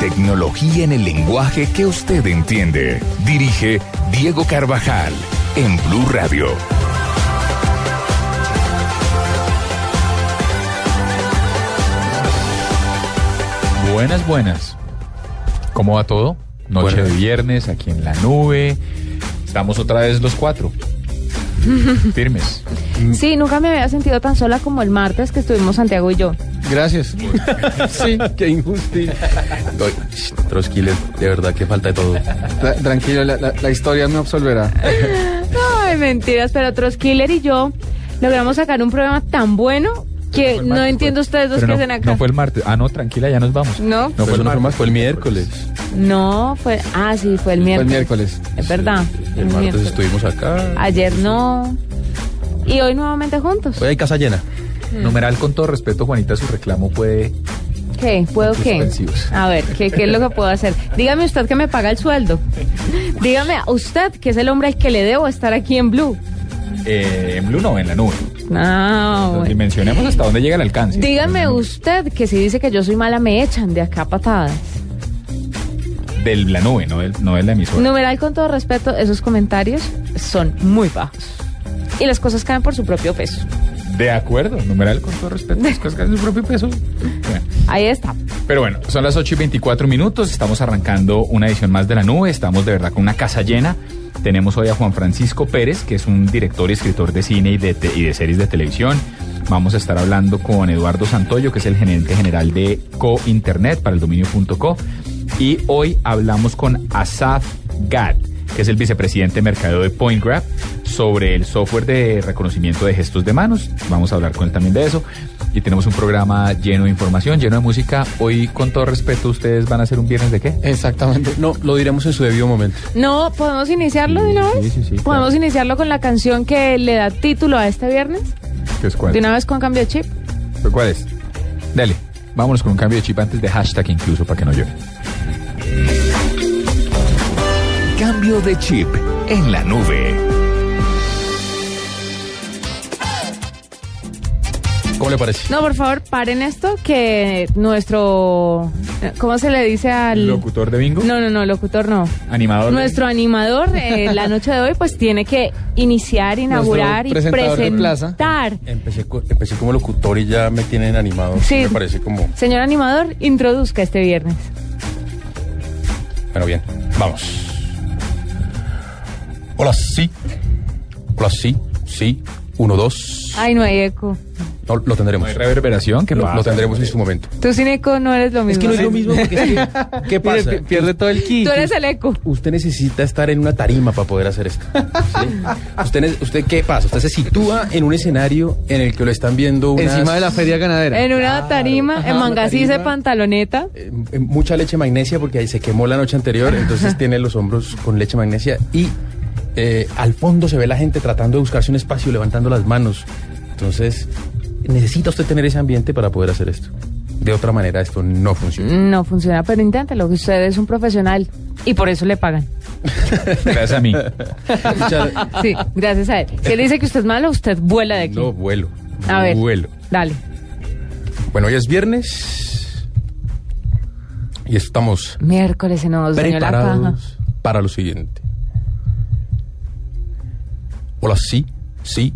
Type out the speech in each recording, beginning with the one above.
Tecnología en el lenguaje que usted entiende. Dirige Diego Carvajal en Blue Radio. Buenas, buenas. ¿Cómo va todo? Noche de viernes, aquí en la nube. Estamos otra vez los cuatro. Firmes. Sí, nunca me había sentido tan sola como el martes que estuvimos Santiago y yo. Gracias. sí, qué injusticia. Trotsky, de verdad que falta de todo. Tra- tranquilo, la, la- la historia me absolverá. Ay, mentiras, pero Troskiller y yo logramos sacar un programa tan bueno que no entiendo ustedes dos que no, hacen acá. no fue el martes. Ah, no, tranquila, ya nos vamos. No. No Fue, fue el no fue martes. más, fue el miércoles. No, fue. Ah, sí, fue el Fue miércoles. el miércoles. Es verdad. El martes miércoles. estuvimos acá. Ayer no. Y hoy nuevamente juntos. Hoy hay casa llena. Numeral, con todo respeto, Juanita, su reclamo puede... ¿Qué? ¿Puedo qué? A ver, ¿qué, ¿qué es lo que puedo hacer? Dígame usted que me paga el sueldo. Dígame a usted que es el hombre al que le debo estar aquí en Blue. Eh, en Blue no, en la nube. No, bueno. Dimensionemos hasta dónde llega el alcance. Dígame usted que si dice que yo soy mala me echan de acá a patadas. De la nube, no, del, no de la emisora. Numeral con todo respeto, esos comentarios son muy bajos. Y las cosas caen por su propio peso. De acuerdo, numeral, con todo respeto. Las cosas que hacen su propio peso. Bueno. Ahí está. Pero bueno, son las 8 y 24 minutos, estamos arrancando una edición más de la nube, estamos de verdad con una casa llena. Tenemos hoy a Juan Francisco Pérez, que es un director y escritor de cine y de, series de televisión. Vamos a estar hablando con Eduardo Santoyo, que es el gerente general de Co Internet para el dominio.co. Y hoy hablamos con Asaf Gad, que es el vicepresidente de mercadeo de PointGraph, sobre el software de reconocimiento de gestos de manos. Vamos a hablar con él también de eso. Y tenemos un programa lleno de información, lleno de música. Hoy, con todo respeto, ¿ustedes van a hacer un viernes de qué? Exactamente. No, lo diremos en su debido momento. No, ¿podemos iniciarlo de una Sí, vez? sí, sí, ¿Podemos claro. iniciarlo con la canción que le da título a este viernes? ¿Qué es cuál? De una vez con cambio de chip. ¿Cuál es? Dale, vámonos con un cambio de chip antes de hashtag incluso para que no llore. Cambio de chip en la nube. ¿Cómo le parece? No, por favor, paren esto que nuestro... ¿Cómo se le dice al...? ¿Locutor de bingo? No, no, no, locutor no. ¿Animador? de Nuestro animador eh, la noche de hoy pues tiene que iniciar, inaugurar y presentador de plaza. presentar. Empecé, co- empecé como locutor y ya me tienen animado. Sí. Me parece como... Señor animador, introduzca este viernes. Bueno, bien. Vamos. Hola, sí. Hola, sí. Sí. Uno, dos. Ay, no hay eco. No, lo tendremos. ¿No hay reverberación? ¿Qué Lo, lo tendremos en su momento. Tú sin eco no eres lo mismo. Es que no es lo mismo porque es que- ¿Qué pasa? pi- pierde todo el ki. Tú eres el eco. Usted necesita estar en una tarima para poder hacer esto. ¿sí? ¿Usted, ne- ¿Usted qué pasa? Usted se sitúa en un escenario en el que lo están viendo unas- Encima de la feria ganadera. En una tarima, Ajá, en tarima. pantaloneta. eh, eh, mucha leche magnesia porque ahí se quemó la noche anterior, entonces tiene los hombros con leche magnesia y eh, al fondo se ve la gente tratando de buscarse un espacio, levantando las manos. Entonces, necesita usted tener ese ambiente para poder hacer esto. De otra manera, esto no funciona. No funciona, pero inténtalo, que usted es un profesional y por eso le pagan. Gracias a mí. Sí, gracias a él. Si él dice que usted es malo, usted vuela de aquí. no, vuelo. A ver. Vuelo. Dale. Bueno, hoy es viernes y estamos Miércoles se nos dañó la caja. para lo siguiente. Hola, sí, sí.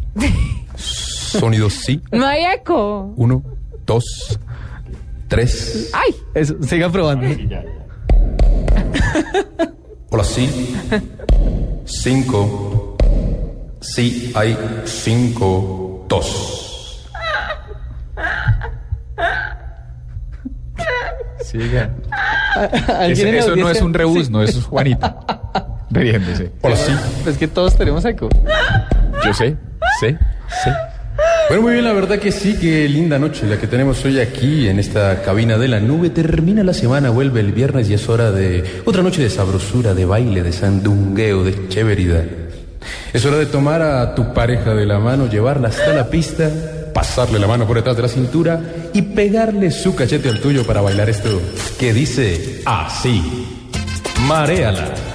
Sonido sí. No hay eco. Uno, dos, tres. ¡Ay! Eso, siga probando. Hola, sí. Cinco. Sí, hay cinco, dos. Siga. ¿Alguien Ese- en la eso no es un rebus, Sí. no, eso es Juanita. Riéndose. Hola, sí. Pues que todos tenemos eco. Yo sé, sé, sé. Bueno, muy bien, la verdad que sí, qué linda noche la que tenemos hoy aquí en esta cabina de la nube. Termina la semana, vuelve el viernes y es hora de otra noche de sabrosura, de baile, de sandungueo, de chéveridad. Es hora de tomar a tu pareja de la mano, llevarla hasta la pista, pasarle la mano por detrás de la cintura y pegarle su cachete al tuyo para bailar esto que dice así. Maréala.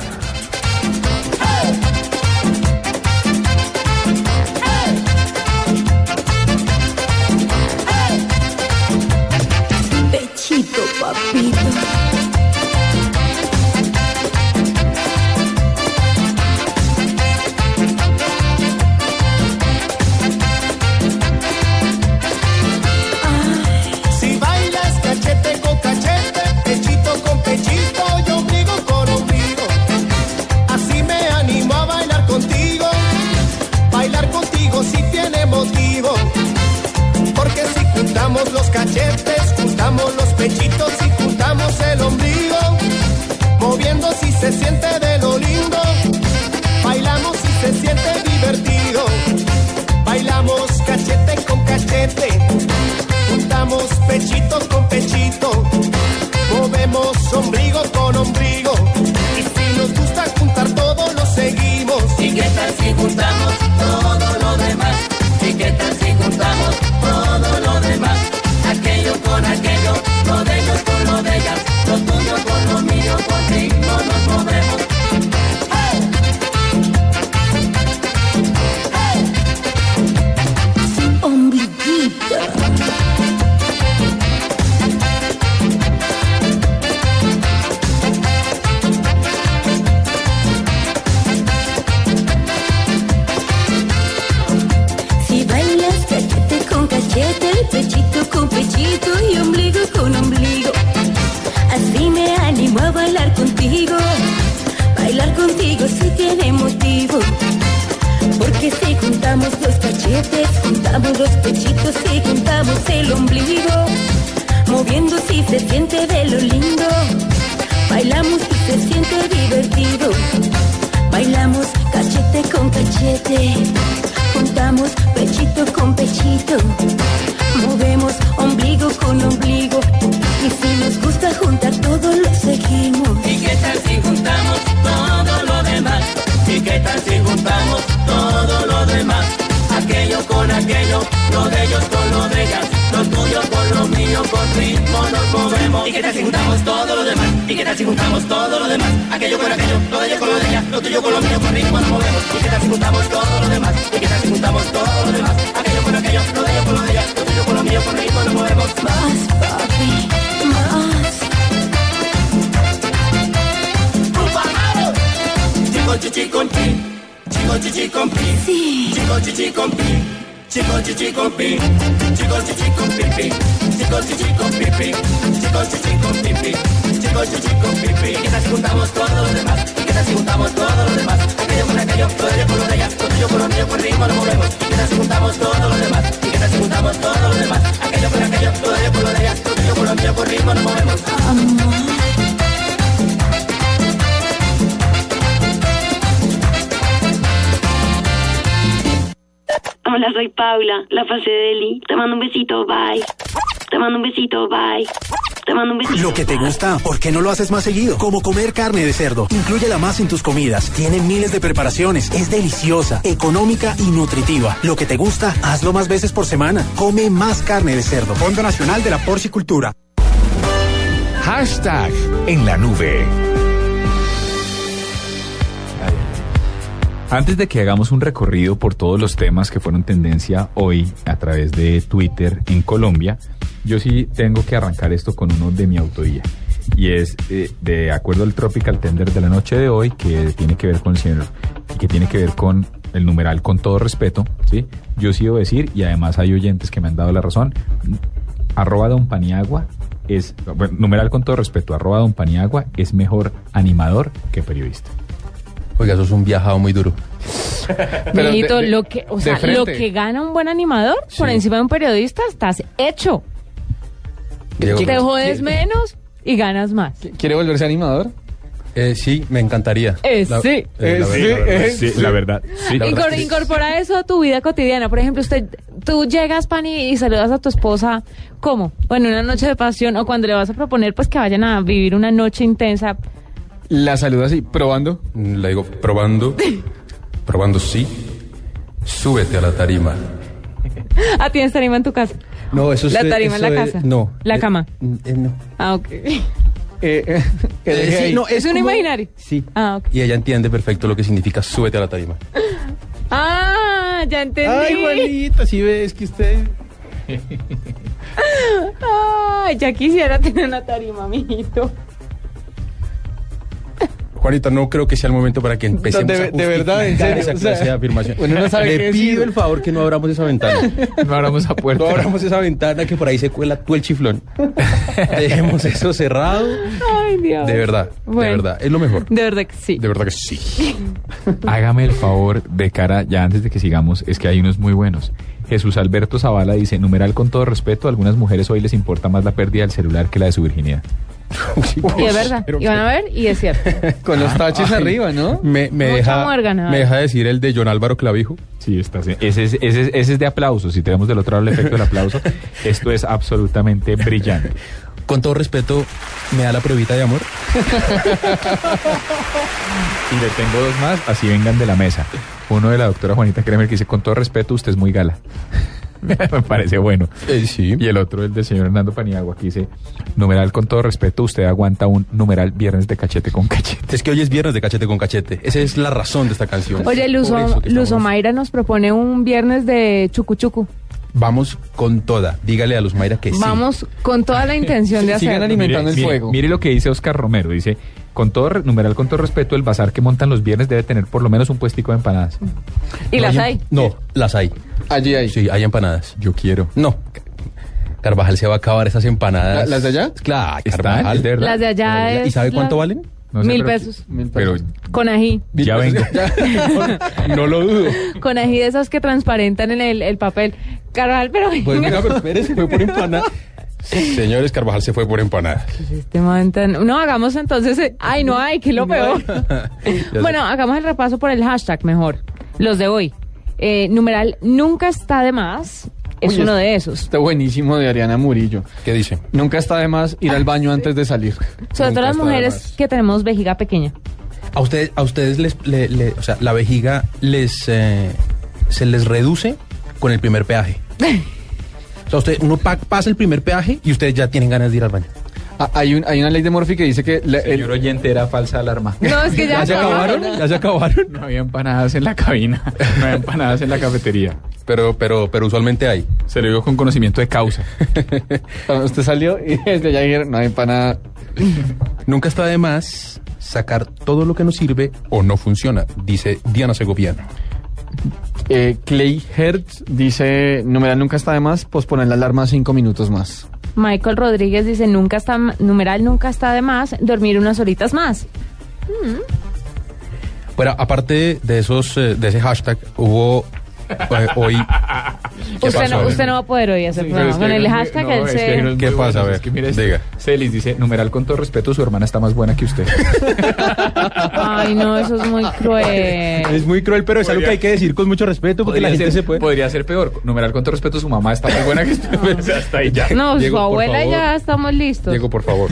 Juntamos los cachetes, juntamos los pechitos y juntamos el ombligo. Moviendo si se siente de lo lindo. Bailamos si se siente divertido. Bailamos cachete con cachete. Juntamos pechito con pechito. Movemos ombligo con ombligo. Y si nos gusta juntar todo, lo seguimos. ¿Y qué tal juntamos cachete. Tal si juntamos todo lo demás? Aquello con aquello, lo de ellos con lo de ellas, lo tuyo con lo mío, con ritmo nos movemos. ¿Y qué tal si juntamos todo lo demás? ¿Y qué tal si juntamos todo lo demás? Aquello con aquello, lo de ellos con lo de ellas, lo tuyo con lo mío, con ritmo nos movemos. Más, papi, más. Chico chichi con pi, chico chichi con pi, Sí. chico chichi con pi, chico chichi con pi, chico chichi con pi pi, chico chichi con pi pi, chico chichi con pi pi, chico chichi con pi pi. ¿Y qué tal si juntamos todo lo demás? ¿Y qué tal si juntamos todo lo demás? Aquello con aquello, con ritmo nos movemos. ¿Y qué tal si juntamos todo lo demás? ¿Y qué tal si juntamos todo lo demás? Aquello con aquello, con ritmo nos movemos. Hola, soy Paula, la fase de Eli. Te mando un besito, bye. Te mando un besito, bye. Te mando un besito. Lo que te gusta, ¿por qué no lo haces más seguido? Como comer carne de cerdo. Inclúyela más en tus comidas. Tiene miles de preparaciones. Es deliciosa, económica y nutritiva. Lo que te gusta, hazlo más veces por semana. Come más carne de cerdo. Fondo Nacional de la Porcicultura. Hashtag en la nube. Antes de que hagamos un recorrido por todos los temas que fueron tendencia hoy a través de Twitter en Colombia, yo sí tengo que arrancar esto con uno de mi autoría. Y es eh, de acuerdo al Tropical Tender de la noche de hoy, que tiene que ver con el señor, que tiene que ver con el numeral con todo respeto, ¿sí? Yo sí debo decir, y además hay oyentes que me han dado la razón, arroba don Paniagua es, bueno, numeral con todo respeto, arroba don Paniagua es mejor animador que periodista. Oiga, eso es un viajado muy duro. Pero Mijito, de- de- lo que, o sea, lo que gana un buen animador por encima de un periodista, estás hecho. Diego, Te jodes menos y ganas más. ¿Quiere volverse animador? Eh, sí, me encantaría. Eh, La- sí. eh, la verdad, sí, la verdad. eh, Sí, la verdad. Sí. La verdad Incor- es que- incorpora eso a tu vida cotidiana. Por ejemplo, usted, tú llegas, Pani, y saludas a tu esposa, ¿cómo? Bueno, una noche de pasión, o cuando le vas a proponer, pues que vayan a vivir una noche intensa. La saluda así, probando. Le digo, probando, probando sí, súbete a la tarima. Ah, tienes tarima en tu casa. No, eso es... La tarima en la es- casa. no. La Eh, cama. eh, no. Ah, ok. Eh, eh, sí, no, ¿Es un imaginario? Sí. Ah, ok. Y ella entiende perfecto lo que significa súbete a la tarima. Ah, ya entendí. Ay, Juanita, si ves que usted... Ay, ya quisiera tener una tarima, mijito. Juanita, no creo que sea el momento para que empecemos de- a de verdad, en serio, esa o sea, clase de afirmación. uno no sabe Le pido decir. el favor que no abramos esa ventana. No abramos a puerta. No abramos esa ventana que por ahí se cuela tú el chiflón. Dejemos eso cerrado. Ay, Dios. De verdad, Bueno. de verdad. Es lo mejor. De verdad que sí. De verdad que sí. Hágame el favor de cara, ya antes de que sigamos, es que hay unos muy buenos. Jesús Alberto Zavala dice, numeral con todo respeto, a algunas mujeres hoy les importa más la pérdida del celular que la de su virginidad. Y es verdad. Pero- Y van a ver, y es cierto. Con los taches Ay, arriba, ¿no? Me, me deja, me deja decir el de John Álvaro Clavijo. Sí, está ese, es- ese, es- ese es de aplauso. Si tenemos del otro lado el efecto del aplauso, esto es absolutamente brillante. Con todo respeto, ¿me da la pruebita de amor? Y le tengo dos más, así vengan de la mesa. Uno de la doctora Juanita Kremer que dice, con todo respeto, usted es muy gala. Me parece bueno. Eh, sí. Y el otro, el del señor Hernando Paniagua, que dice, numeral con todo respeto, usted aguanta un numeral viernes de cachete con cachete. Es que hoy es viernes de cachete con cachete. Esa es la razón de esta canción. Oye, Luzo, Luzo Mayra nos propone un viernes de chucu chucu. Vamos con toda. Dígale a los Mayra que sí. Vamos con toda la intención de Sigan hacerlo. alimentando el mire, fuego. mire lo que dice Oscar Romero, dice, con todo, numeral con todo respeto, el bazar que montan los viernes debe tener por lo menos un puestico de empanadas. Y No las hay. No, las hay. Allí hay. Sí, hay empanadas. Yo quiero. No. Carvajal se va a acabar esas empanadas. ¿La- las de allá? Claro. Carvajal. ¿Es de verdad? Las de allá ¿Y es sabe cuánto la- valen? No sé, Mil pero- pesos. Mil Pero pesos. Con ají. ya vengo. no, no lo dudo. Con ají de esas que transparentan en el, el papel. Carval, pero... Pues venga, pero espérese, fue por empanadas. Señores, Carvajal se fue por empanadas. Este man tan- No, hagamos entonces... eh, Ay, no hay, que es lo peor. Bueno, hagamos el repaso por el hashtag mejor. Los de hoy. Eh, numeral nunca está de más. Es Uy, uno de esos. Está buenísimo de Ariana Murillo. ¿Qué dice? Nunca está de más ir al baño antes de salir. Sobre todo las mujeres que tenemos vejiga pequeña. A ustedes, a ustedes les, le- le- o sea, la vejiga les, eh, se les reduce con el primer peaje. O sea, usted, uno pa- pasa el primer peaje y ustedes ya tienen ganas de ir al baño. Ah, hay, un, hay una ley de Morphy que dice que la- el- Señor oyente, era falsa alarma. No, es que ya, ¿Ya se acabaron? ¿Ya se acabaron? No había empanadas en la cabina, no había empanadas en la cafetería. Pero, pero, pero usualmente hay. Se lo digo con conocimiento de causa. usted salió y desde allá dijeron, no hay para Nunca está de más sacar todo lo que nos sirve o no funciona, dice Diana Segoviano. Eh, Clay Hertz dice, numeral nunca está de más, posponer la alarma cinco minutos más. Michael Rodríguez dice, nunca está, numeral nunca está de más, dormir unas horitas más. Bueno, aparte de esos, eh, de ese hashtag, hubo hoy. ¿Qué Usted no, usted no va a poder hoy hacer programa. que Con el hashtag no, es que ¿Qué pasa? buenos. A ver, Es que mire esto. diga. Celis dice, numeral con todo respeto, su hermana está más buena que usted. Ay, no, eso es muy cruel. Es muy cruel, pero es algo que hay que decir con mucho respeto porque la gente ser, se puede. podría ser peor. Numeral con todo respeto, su mamá está más buena que usted. O sea, hasta ahí ya. No, Diego, su abuela favor. ya estamos listos. Diego, por favor.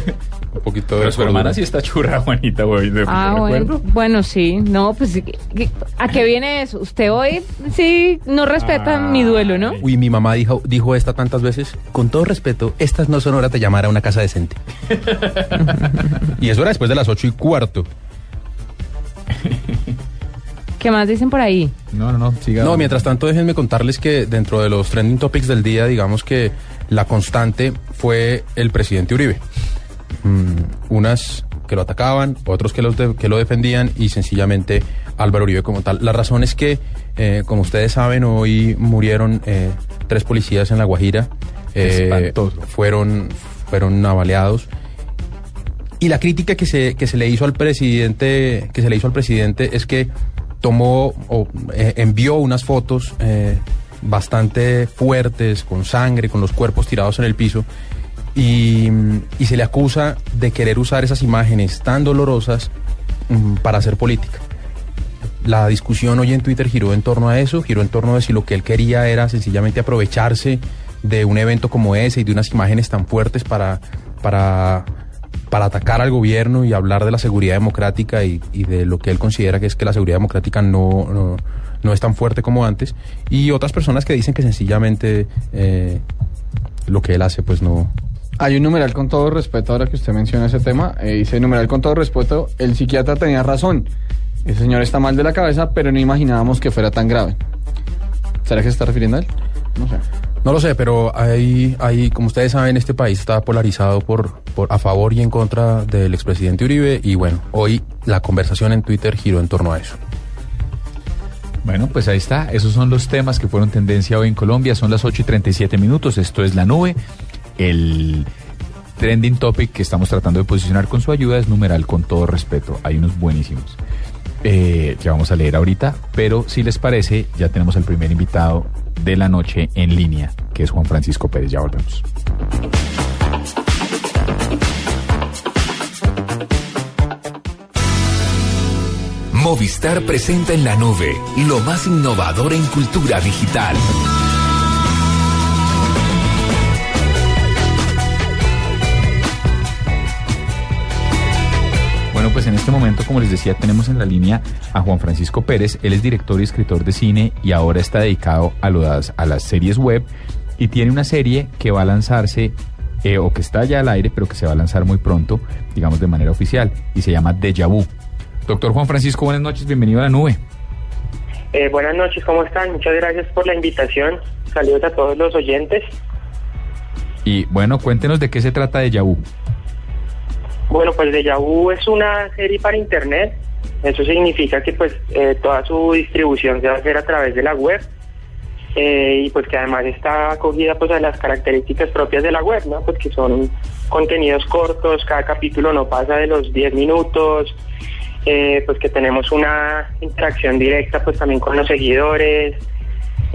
Un poquito de Pero su cordura. hermana sí está churra, Juanita, güey. Ah, bueno, sí, no, pues, ¿qué- qué- ¿a qué viene eso? Usted hoy sí no respeta mi duelo, ¿no? Uy, mi mamá dijo, dijo esta tantas veces. Con todo respeto, estas no son horas de llamar a una casa decente. y eso era después de las ocho y cuarto. ¿Qué más dicen por ahí? No, no, no, siga. No, mientras tanto, déjenme contarles que dentro de los trending topics del día, digamos que la constante fue el presidente Uribe. Mm, unas que lo atacaban, otros que, los de- que lo defendían y sencillamente Álvaro Uribe como tal. La razón es que, eh, como ustedes saben, hoy murieron eh, tres policías en La Guajira. Eh, fueron, fueron navaleados. Y la crítica que se, que se le hizo al presidente, que se le hizo al presidente es que tomó o envió unas fotos bastante fuertes, con sangre, con los cuerpos tirados en el piso. Y, se le acusa de querer usar esas imágenes tan dolorosas mm, para hacer política. La discusión hoy en Twitter giró en torno a eso, giró en torno a si lo que él quería era sencillamente aprovecharse de un evento como ese y de unas imágenes tan fuertes para, para, para atacar al gobierno y hablar de la seguridad democrática y, y de lo que él considera que es que la seguridad democrática no, no, no es tan fuerte como antes. Y otras personas que dicen que sencillamente eh, lo que él hace pues no, Hay un numeral con todo respeto, ahora que usted menciona ese tema, eh, dice numeral con todo respeto, el psiquiatra tenía razón. El señor está mal de la cabeza, pero no imaginábamos que fuera tan grave. ¿Será que se está refiriendo a él? No sé. No lo sé, pero hay, hay, como ustedes saben, este país está polarizado por, por a favor y en contra del expresidente Uribe y bueno, hoy la conversación en Twitter giró en torno a eso. Bueno, pues ahí está. Esos son los temas que fueron tendencia hoy en Colombia. Son las 8 y 37 minutos. Esto es La Nube. El trending topic que estamos tratando de posicionar con su ayuda es numeral con todo respeto. Hay unos buenísimos eh, que vamos a leer ahorita. Pero si les parece, ya tenemos al primer invitado de la noche en línea, que es Juan Francisco Pérez. Ya volvemos. Movistar presenta en la nube lo más innovador en cultura digital. Pues en este momento, como les decía, tenemos en la línea a Juan Francisco Pérez. Él es director y escritor de cine y ahora está dedicado a, las, a las series web y tiene una serie que va a lanzarse eh, o que está ya al aire, pero que se va a lanzar muy pronto, digamos de manera oficial, y se llama Deja Vu. Doctor Juan Francisco, buenas noches, bienvenido a la nube. Eh, buenas noches, ¿cómo están? Muchas gracias por la invitación. Saludos a todos los oyentes. Y bueno, cuéntenos de qué se trata Deja Vu. Bueno, pues Deja Vu es una serie para internet. Eso significa que pues eh, toda su distribución se va a hacer a través de la web. Eh, y pues que además está acogida pues a las características propias de la web, ¿no? Pues que son contenidos cortos, cada capítulo no pasa de los 10 minutos, eh, pues que tenemos una interacción directa pues también con los seguidores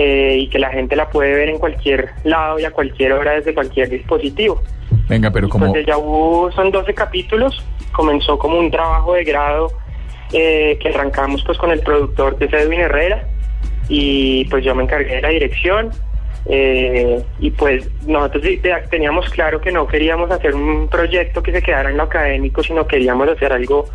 y que la gente la puede ver en cualquier lado y a cualquier hora desde cualquier dispositivo. Venga, pero como... Pues Deja Vu son 12 capítulos, comenzó como un trabajo de grado eh, que arrancamos pues con el productor que es Edwin Herrera. Y pues yo me encargué de la dirección. Eh, y pues nosotros teníamos claro que no queríamos hacer un proyecto que se quedara en lo académico, sino queríamos hacer algo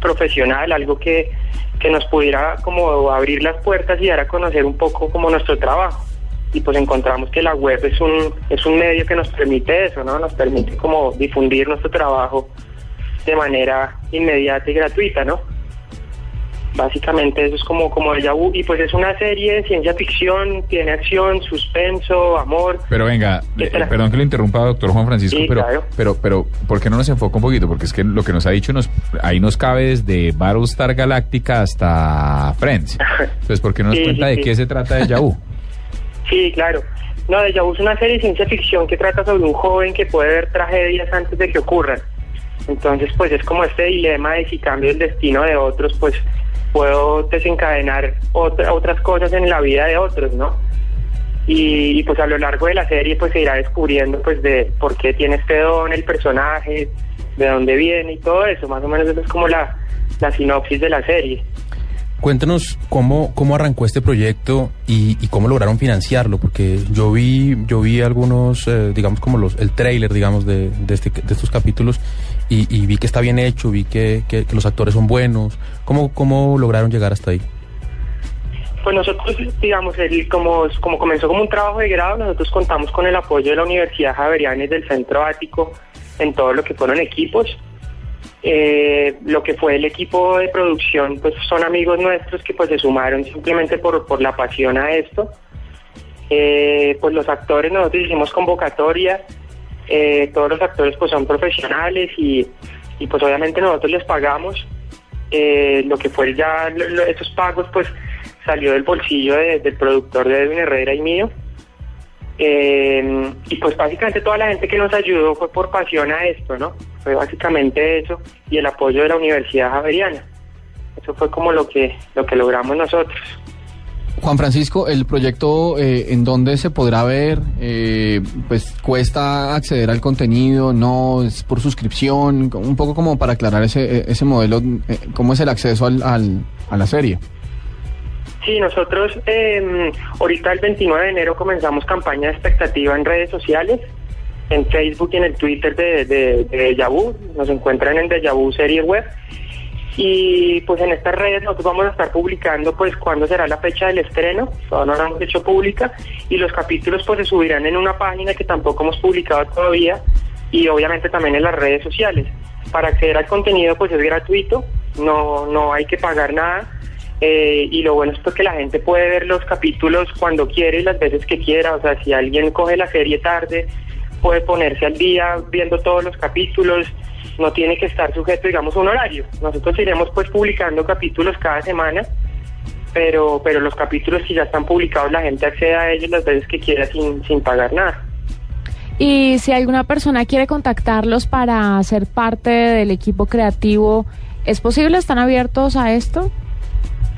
profesional, algo que, que nos pudiera como abrir las puertas y dar a conocer un poco como nuestro trabajo. Y pues encontramos que la web es un, es un medio que nos permite eso, ¿no? Nos permite como difundir nuestro trabajo de manera inmediata y gratuita, ¿no? Básicamente eso es como, como Deja Vu. Y pues es una serie de ciencia ficción, tiene acción, suspenso, amor. Pero venga, ¿Qué eh, perdón que lo interrumpa, doctor Juan Francisco, Sí, pero, claro. pero, pero, ¿por qué no nos enfoca un poquito? Porque es que lo que nos ha dicho, nos, ahí nos cabe desde Battlestar Galactica hasta Friends. Entonces, ¿por qué no nos Sí, cuenta sí, de qué se trata de Vu? Sí, claro. No, Deja Vu es una serie de ciencia ficción que trata sobre un joven que puede ver tragedias antes de que ocurran. Entonces, pues es como este dilema de si cambio el destino de otros, pues puedo desencadenar otra- otras cosas en la vida de otros, ¿no? Y, pues a lo largo de la serie pues se irá descubriendo pues de por qué tiene este don el personaje, de dónde viene y todo eso. Más o menos eso es como la sinopsis de la serie. Cuéntanos cómo, cómo arrancó este proyecto y, y cómo lograron financiarlo, porque yo vi, yo vi algunos, eh, digamos como los, el trailer, digamos, de, de, este, de estos capítulos y, y vi que está bien hecho, vi que, que- los actores son buenos. ¿Cómo, cómo lograron llegar hasta ahí? Pues nosotros, digamos, el, como, como comenzó como un trabajo de grado, nosotros contamos con el apoyo de la Universidad Javerianes del Centro Ático en todo lo que fueron equipos. Eh, lo que fue el equipo de producción, pues son amigos nuestros que pues se sumaron simplemente por, por la pasión a esto. Eh, pues los actores, nosotros hicimos convocatoria, eh, todos los actores pues son profesionales y, y pues obviamente nosotros les pagamos. Lo que fue ya lo- lo- esos pagos pues salió del bolsillo de- del productor de Edwin Herrera y mío. Eh, y pues básicamente toda la gente que nos ayudó fue por pasión a esto, ¿no? Fue básicamente eso y el apoyo de la Universidad Javeriana. Eso fue como lo que lo que logramos nosotros. Juan Francisco, el proyecto eh, en dónde se podrá ver, eh, pues cuesta acceder al contenido, no es por suscripción, un poco como para aclarar ese, ese modelo, eh, cómo es el acceso al, al- a la serie. Sí, nosotros eh, ahorita el 29 de enero comenzamos campaña de expectativa en redes sociales, en Facebook y en el Twitter de, de, Vu. Nos encuentran en Deja Vu serie web. Y pues en estas redes nosotros vamos a estar publicando pues cuándo será la fecha del estreno, todavía no la hemos hecho pública, y los capítulos pues se subirán en una página que tampoco hemos publicado todavía y obviamente también en las redes sociales. Para acceder al contenido pues es gratuito, no, no hay que pagar nada. Eh, y lo bueno es que la gente puede ver los capítulos cuando quiere y las veces que quiera. O sea, si alguien coge la serie tarde, puede ponerse al día viendo todos los capítulos. No tiene que estar sujeto, digamos, a un horario. Nosotros iremos pues publicando capítulos cada semana, pero, pero los capítulos que ya están publicados la gente accede a ellos las veces que quiera sin, sin pagar nada. Y si alguna persona quiere contactarlos para ser parte del equipo creativo, ¿es posible? ¿Están abiertos a esto?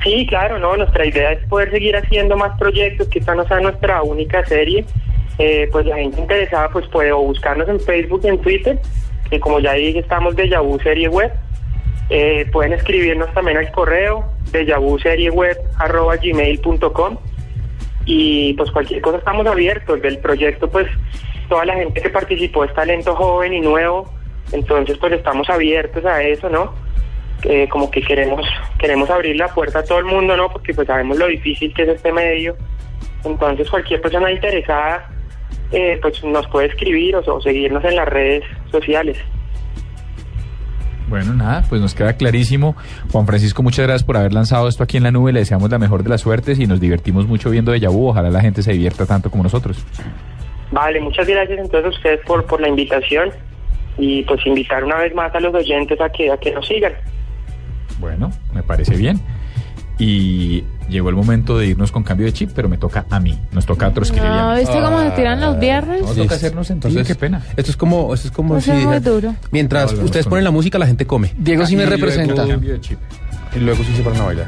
Sí, claro, no. Nuestra idea es poder seguir haciendo más proyectos, que esta no sea nuestra única serie. Eh, pues la gente interesada pues puede buscarnos en Facebook y en Twitter, que como ya dije estamos de Yahoo Serie Web. Eh, pueden escribirnos también al correo de gmail.com y pues cualquier cosa estamos abiertos del proyecto pues toda la gente que participó es talento joven y nuevo entonces pues estamos abiertos a eso no Eh, como que queremos queremos abrir la puerta a todo el mundo no porque pues sabemos lo difícil que es este medio entonces cualquier persona interesada eh, pues nos puede escribir o, o seguirnos en las redes sociales Bueno, nada, pues nos queda clarísimo. Juan Francisco, muchas gracias por haber lanzado esto aquí en la nube. Le deseamos la mejor de las suertes y nos divertimos mucho viendo de Vu. Ojalá la gente se divierta tanto como nosotros. Vale, muchas gracias entonces a ustedes por, por la invitación y pues invitar una vez más a los oyentes a que, a que nos sigan. Bueno, me parece bien. Y llegó el momento de irnos con cambio de chip, pero me toca a mí. Nos toca a otros que No, ¿viste cómo se tiran los viernes? No, toca hacernos Entonces, qué pena. Esto es como, esto es como si muy duro. mientras ustedes ponen la música, la gente come. Diego sí me Y luego- representa. Cambio de chip. Y luego sí se paran a bailar.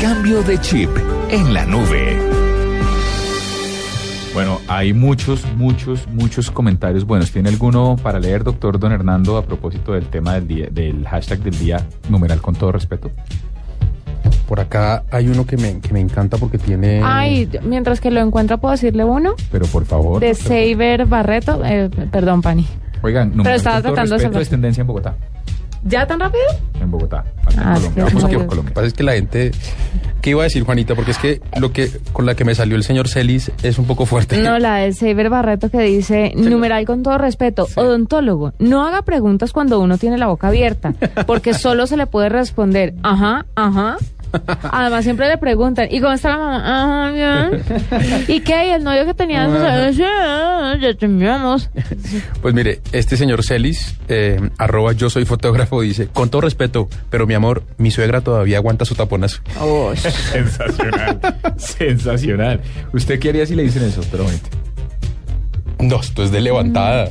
Cambio de chip en la nube. Bueno, hay muchos, muchos, muchos comentarios buenos. ¿Tiene alguno para leer, doctor Don Hernando, a propósito del tema del día, del hashtag del día, numeral con todo respeto? Por acá hay uno que me, que me encanta porque tiene... Ay, mientras que lo encuentro, ¿puedo decirle uno? Pero por favor. De Saber Barreto. Eh, perdón, Pani. Oigan, numeral estaba con todo tratando respeto es tendencia en Bogotá. ¿Ya tan rápido? En Bogotá. En Ah, es Colombia. Vamos por Colombia. Lo que pasa es que la gente... ¿Qué iba a decir, Juanita? Porque es que lo que con la que me salió el señor Celis es un poco fuerte. No, la de Saber Barreto que dice, numeral con todo respeto, odontólogo, no haga preguntas cuando uno tiene la boca abierta, porque solo se le puede responder, ajá, ajá. Además siempre le preguntan, ¿y cómo está la mamá? Ajá, bien. ¿Y qué? ¿Y el novio que teníamos? Sí, ya teníamos. Pues mire, este señor Celis, eh, arroba yo soy fotógrafo, dice, con todo respeto, pero mi amor, mi suegra todavía aguanta su taponazo. Sensacional. Sensacional. ¿Usted qué haría si le dicen eso? Pero. No, esto es de levantada.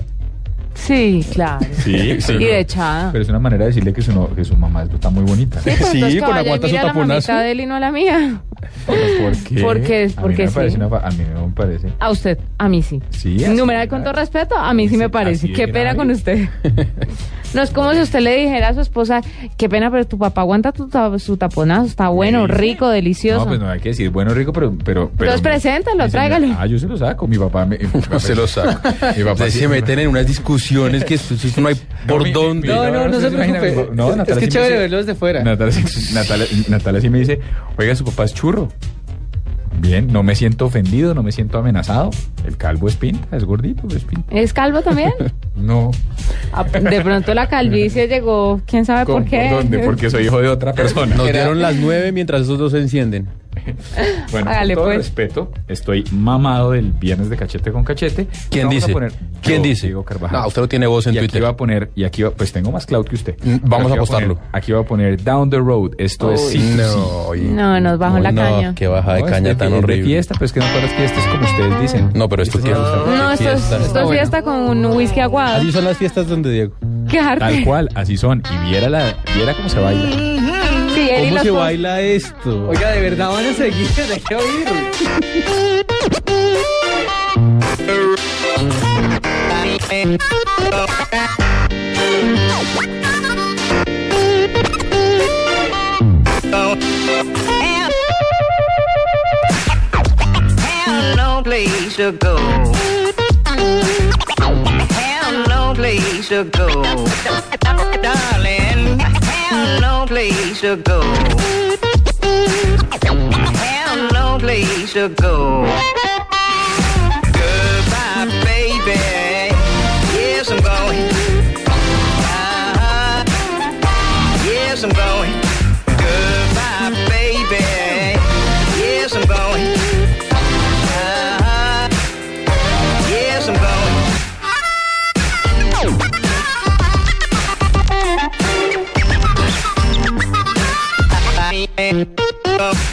Sí, claro. Sí, Y de echada. Pero es una manera de decirle que su, no- que su mamá está muy bonita. Sí, pues Sí, entonces y aguanta su la taponazo. mamita de él y no a la mía. ¿Por qué? Porque- a mí porque no me sí. parece una fa- a mí no me parece. A usted, a mí sí. Sí, Numeral de con todo respeto, a mí sí me parece. de Qué pena grave. con usted. No es como si usted le dijera a su esposa, qué pena, pero tu papá aguanta tu su taponazo, está bueno, rico, delicioso. No, pues no hay que decir bueno, rico, pero. pero, pero Entonces preséntalo, tráigalo. Ah, yo se lo saco. Mi papá me. mi papá No se lo saco. Mi papá se me- meten en unas discusiones que esto, esto no hay por dónde. mi- No, no, no se imagina, preocupe. No, Es- Natalia es que sí me chévere dice- verlo desde fuera. Natalia, sí- Natalia, Natalia sí me dice, oiga, su papá es churro. Bien, no me siento ofendido, no me siento amenazado. El calvo es pinta, es gordito, es pinta. ¿Es calvo también? No. Ah, De pronto la calvicie llegó, quién sabe por qué. ¿Dónde? Porque soy hijo de otra persona. Nos dieron las nueve mientras esos dos se encienden. Bueno, Hágale, con todo pues. respeto, estoy mamado del viernes de cachete con cachete. ¿Quién Vamos a dice? poner- ¿Quién dice? Diego Carvajal. No, usted no tiene voz en y aquí Twitter. va a poner, y aquí va, pues tengo más cloud que usted. Mm, vamos a poner- apostarlo. aquí va a poner Down the Road. Esto es sí. no, oye. No, nos bajó la no, caña. qué baja de No, caña tan de horrible. fiesta, pero es que no todas las fiestas como ustedes dicen. No, pero esto es una- No, esto es, fiesta. esto es fiesta con un whisky aguado. Así son las fiestas donde Diego. Qué arte. Tal cual, así son. Y viera, la, viera cómo se baila. Él y ¿Cómo los se baila esto? Oiga, de verdad van a seguir, ¿de qué oír? No place to go. Have no place to go. Darling, have no place to go. Have no place to go.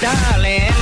Darling,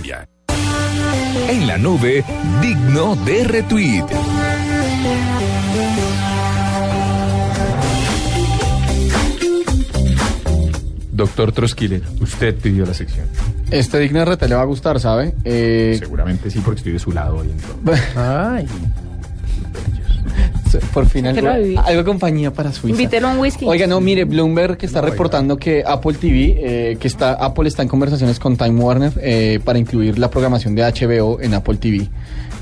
En la nube, digno de retweet. Doctor Trosquiler, usted pidió la sección. Este digno de rete le va a gustar, ¿sabe? Eh, Seguramente sí, porque estoy de su lado hoy en todo. Ay. Por fin algo, de compañía para Suiza. Invítelo un whisky. Oiga, no, mire, Bloomberg que está reportando que Apple TV, eh, que está Apple está en conversaciones con Time Warner eh, para incluir la programación de HBO en Apple TV.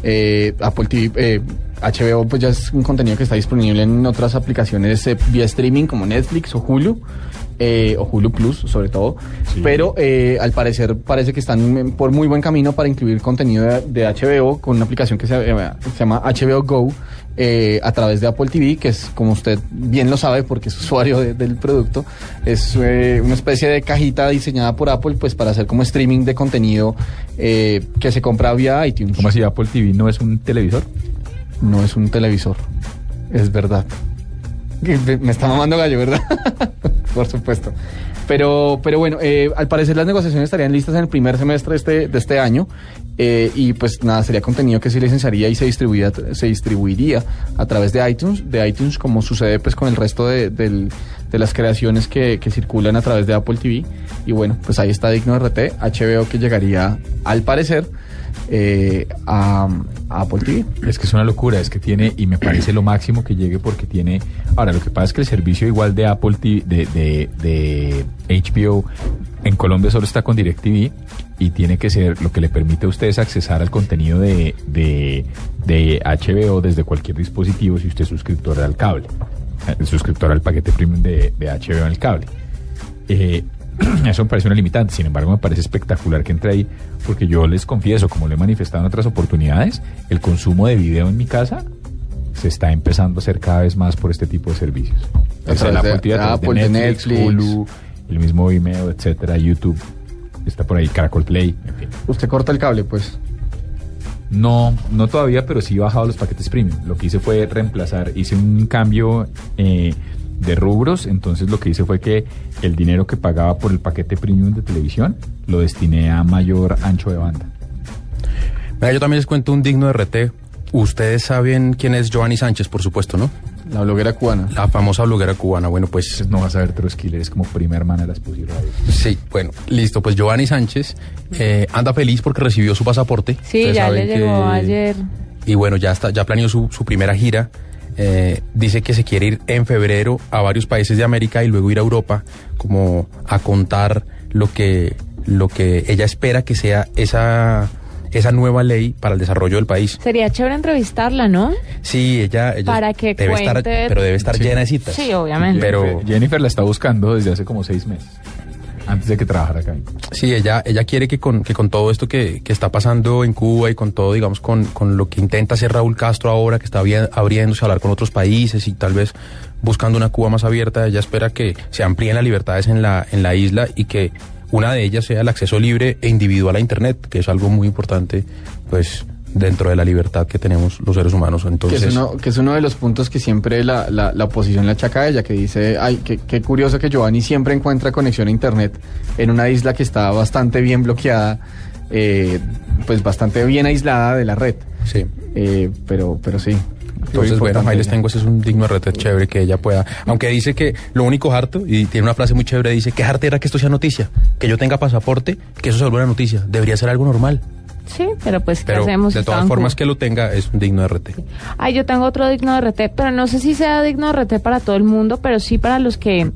Eh, Apple TV, eh, HBO pues ya es un contenido que está disponible en otras aplicaciones eh, vía streaming como Netflix o Hulu. eh, o Hulu Plus, sobre todo, pero eh, al parecer parece que están por muy buen camino para incluir contenido de, de HBO con una aplicación que se, eh, se llama HBO Go, eh, a través de Apple TV, que es, como usted bien lo sabe, porque es usuario de- del producto, es eh, una especie de cajita diseñada por Apple, pues para hacer como streaming de contenido eh, que se compra vía iTunes. ¿Cómo así Apple TV no es un televisor? No es un televisor, es verdad. Me está mamando gallo, ¿verdad? por supuesto. Pero, pero bueno, eh, al parecer las negociaciones estarían listas en el primer semestre este, de este año eh, y pues nada, sería contenido que se licenciaría y se distribuiría, se distribuiría a través de iTunes, de iTunes como sucede pues con el resto de, del- de las creaciones que, que circulan a través de Apple TV. Y bueno, pues ahí está Digno RT, HBO que llegaría al parecer eh, a, Apple TV. Es que es una locura, es que tiene, y me parece lo máximo que llegue porque tiene. Ahora, lo que pasa es que el servicio igual de Apple TV, de, de, de HBO, en Colombia solo está con DirecTV y tiene que ser lo que le permite a ustedes accesar al contenido de, de, HBO desde cualquier dispositivo si usted es suscriptor al cable, eh, suscriptor al paquete premium de, de HBO en el cable. Eh, eso me parece una limitante, sin embargo me parece espectacular que entre ahí, porque yo les confieso, como lo he manifestado en otras oportunidades, el consumo de video en mi casa se está empezando a hacer cada vez más por este tipo de servicios. O sea, la de- de Apple, de Netflix. Hulu, el mismo Vimeo, etcétera, YouTube, está por ahí, Caracol Play, en fin. Usted corta el cable, pues. No, no todavía, pero sí he bajado los paquetes premium. Lo que hice fue reemplazar, hice un cambio eh, de rubros, entonces lo que hice fue que el dinero que pagaba por el paquete premium de televisión lo destiné a mayor ancho de banda. Mira, yo también les cuento un digno de RT. Ustedes saben quién es Joanny Sánchez, por supuesto, ¿no? La bloguera cubana. La famosa bloguera cubana. Bueno, pues... No vas a ver Troskiller, es como prima hermana de la Esposi Radio. Sí, bueno, listo. Pues Giovanni Sánchez eh, anda feliz porque recibió su pasaporte. Sí, Ustedes ya saben le llegó que- ayer. Y bueno, ya está, ya planeó su, su primera gira. Eh, dice que se quiere ir en febrero a varios países de América y luego ir a Europa, como a contar lo que, lo que ella espera que sea esa, esa nueva ley para el desarrollo del país. Sería chévere entrevistarla, ¿no? Sí, ella, ella Para que debe estar, cuente- pero debe estar Sí. llena de citas. Sí, obviamente. Pero Jennifer, Jennifer la está buscando desde hace como seis meses, antes de que trabajara acá. Sí, ella, ella quiere que con, que con todo esto que, que está pasando en Cuba y con todo, digamos, con, con lo que intenta hacer Raúl Castro ahora, que está abri- abriéndose a hablar con otros países y tal vez buscando una Cuba más abierta, ella espera que se amplíen las libertades en la, en la isla y que una de ellas sea el acceso libre e individual a Internet, que es algo muy importante, pues, dentro de la libertad que tenemos los seres humanos. Que Entonces, es, uno, que es uno de los puntos que siempre la, la, la oposición le achaca a ella, que dice, ay, qué, qué curioso que Giovanni siempre encuentra conexión a Internet en una isla que está bastante bien bloqueada, eh, pues bastante bien aislada de la red. Sí. Eh, pero, pero sí. Entonces, bueno, ahí les tengo, ese es un digno RT chévere que ella pueda. Aunque dice que lo único harto, y tiene una frase muy chévere, dice que harto era que esto sea noticia, que yo tenga pasaporte, que eso se vuelva una noticia. Debería ser algo normal. Sí, pero pues, ¿qué Pero hacemos? de todas formas que lo tenga es un digno RT. Ay, yo tengo otro digno de RT, pero no sé si sea digno de RT para todo el mundo, pero sí para los que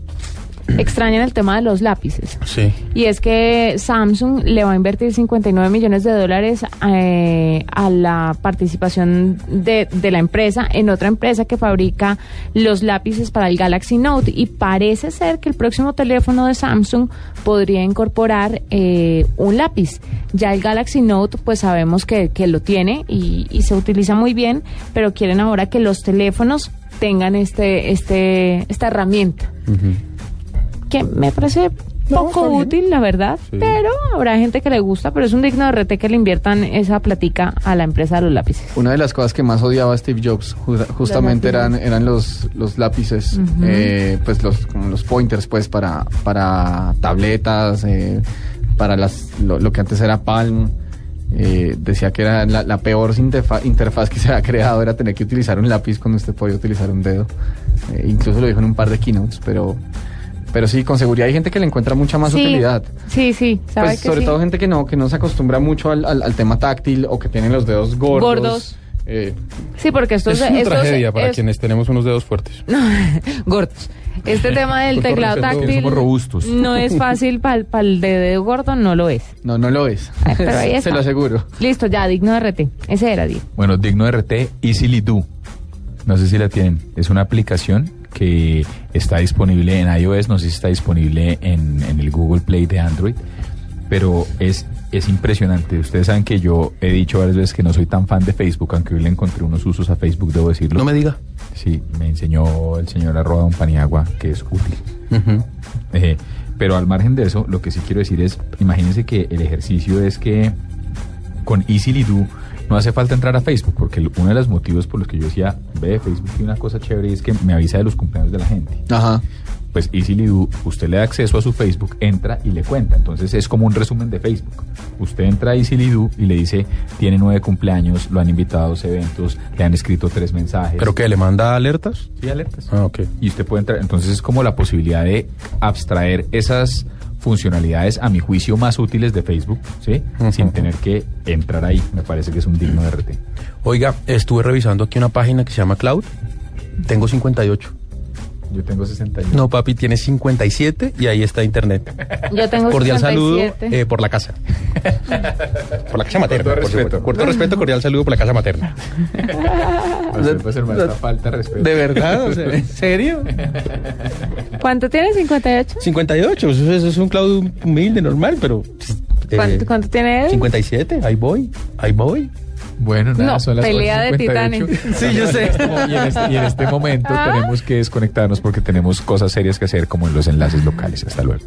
extrañan el tema de los lápices. Sí. Y es que Samsung le va a invertir 59 millones de dólares eh, a la participación de, de la empresa en otra empresa que fabrica los lápices para el Galaxy Note. Y parece ser que el próximo teléfono de Samsung podría incorporar eh, un lápiz. Ya el Galaxy Note, pues sabemos que, que lo tiene y, y se utiliza muy bien, pero quieren ahora que los teléfonos tengan este, este, esta herramienta que me parece poco útil, la verdad, pero habrá gente que le gusta, pero es un digno de RT que le inviertan esa platica a la empresa de los lápices. Una de las cosas que más odiaba Steve Jobs ju- justamente eran, eran los, los lápices, eh, pues los, como los pointers pues para, para tabletas, eh, para las, lo, lo que antes era Palm. Eh, decía que era la, la peor interfa- interfaz que se había creado era tener que utilizar un lápiz cuando usted podía utilizar un dedo. Eh, incluso lo dijo en un par de keynotes, pero, pero sí, con seguridad hay gente que le encuentra mucha más Sí, utilidad. Sí, sí, sabes Pues que sobre sí. todo gente que no, que no se acostumbra mucho al, al- al tema táctil o que tiene los dedos gordos. Gordos. Eh, Sí, porque esto es es, una esto tragedia para es- quienes tenemos unos dedos fuertes. gordos. Este tema del teclado táctil somos robustos. no es fácil para el de dedo gordo, no lo es. no, no lo es. Ay, pero ahí Se lo aseguro. Listo, ya, digno de RT. Ese era, Diego. Bueno, digno de RT, Easily Do. No sé si la tienen. Es una aplicación que está disponible en iOS, no sé si está disponible en, en el Google Play de Android, pero es, es impresionante. Ustedes saben que yo he dicho varias veces que no soy tan fan de Facebook, aunque hoy le encontré unos usos a Facebook, debo decirlo. No me diga. Sí, me enseñó el señor arroba don Paniagua que es útil. Eh, pero al margen de eso, lo que sí quiero decir es, imagínense que el ejercicio es que con Easily Do no hace falta entrar a Facebook, porque uno de los motivos por los que yo decía, ve, Facebook tiene una cosa chévere y es que me avisa de los cumpleaños de la gente. Ajá. Pues Easily Do, usted le da acceso a su Facebook, entra y le cuenta. Entonces es como un resumen de Facebook. Usted entra a Easily Do y le dice, tiene nueve cumpleaños, lo han invitado a dos eventos, le han escrito tres mensajes. ¿Pero qué? ¿Le manda alertas? Sí, alertas. Ah, ok. Y usted puede entrar, entonces es como la posibilidad de abstraer esas funcionalidades a mi juicio más útiles de Facebook, ¿sí? Sin tener que entrar ahí. Me parece que es un digno de RT. Oiga, estuve revisando aquí una página que se llama Cloud. Tengo 58. Yo tengo 61. No, papi, tiene 57 y ahí está internet. Yo tengo Cordial 67. saludo eh, por la casa. Por la casa materna. todo por respeto. supuesto. Con todo respeto, cordial saludo por la casa materna. Puede ser maestra, falta de respeto. ¿De verdad? O sea, ¿En serio? ¿Cuánto tiene? ¿58? 58, eso, eso es un cloud humilde, normal, pero... eh, ¿Cuánto, cuánto tiene él? 57, ahí voy, ahí voy. Bueno, nada, No, son las pelea de 8:58. titanes. Sí, yo sé. Y en, este, y en este momento tenemos que desconectarnos porque tenemos cosas serias que hacer como en los enlaces locales. Hasta luego.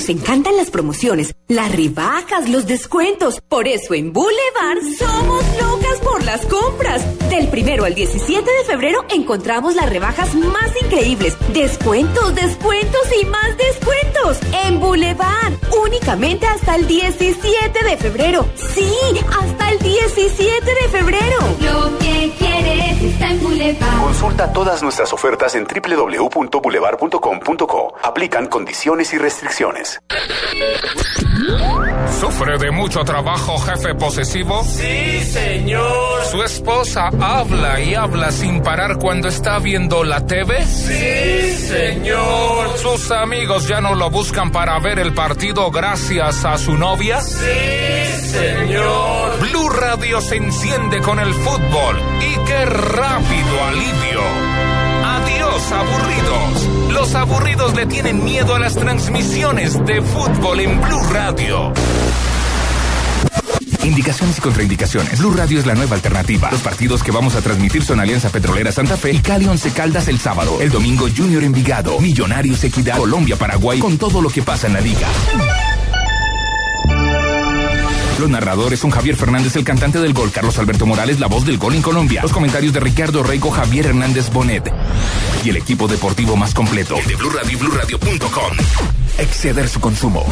Nos encantan las promociones, las rebajas, los descuentos. Por eso en Boulevard somos locas por las compras. Del primero al 17 de febrero encontramos las rebajas más increíbles. Descuentos, descuentos y más descuentos. En Boulevard, únicamente hasta el 17 de febrero. Sí, hasta el 17 de febrero. Lo que quieres está en Boulevard. Consulta todas nuestras ofertas en www.boulevard.com.co. Aplican condiciones y restricciones. ¿Sufre de mucho trabajo, jefe posesivo? Sí, señor. ¿Su esposa habla y habla sin parar cuando está viendo la TV? Sí, señor. ¿Sus amigos ya no lo buscan para ver el partido gracias a su novia? Sí, señor. Blue Radio se enciende con el fútbol y qué rápido alivio. Adiós, aburridos. Los aburridos le tienen miedo a las transmisiones de fútbol en Blue Radio. Indicaciones y contraindicaciones. Blue Radio es la nueva alternativa. Los partidos que vamos a transmitir son Alianza Petrolera Santa Fe y Cali Once Caldas el sábado. El domingo Junior Envigado, Millonarios Equidad, Colombia Paraguay con todo lo que pasa en la liga. Los narradores son Javier Fernández, el cantante del gol, Carlos Alberto Morales, la voz del gol en Colombia. Los comentarios de Ricardo Reico, Javier Hernández Bonet. Y el equipo deportivo más completo, el de Blue Radio y BlueRadio.com. Exceder su consumo.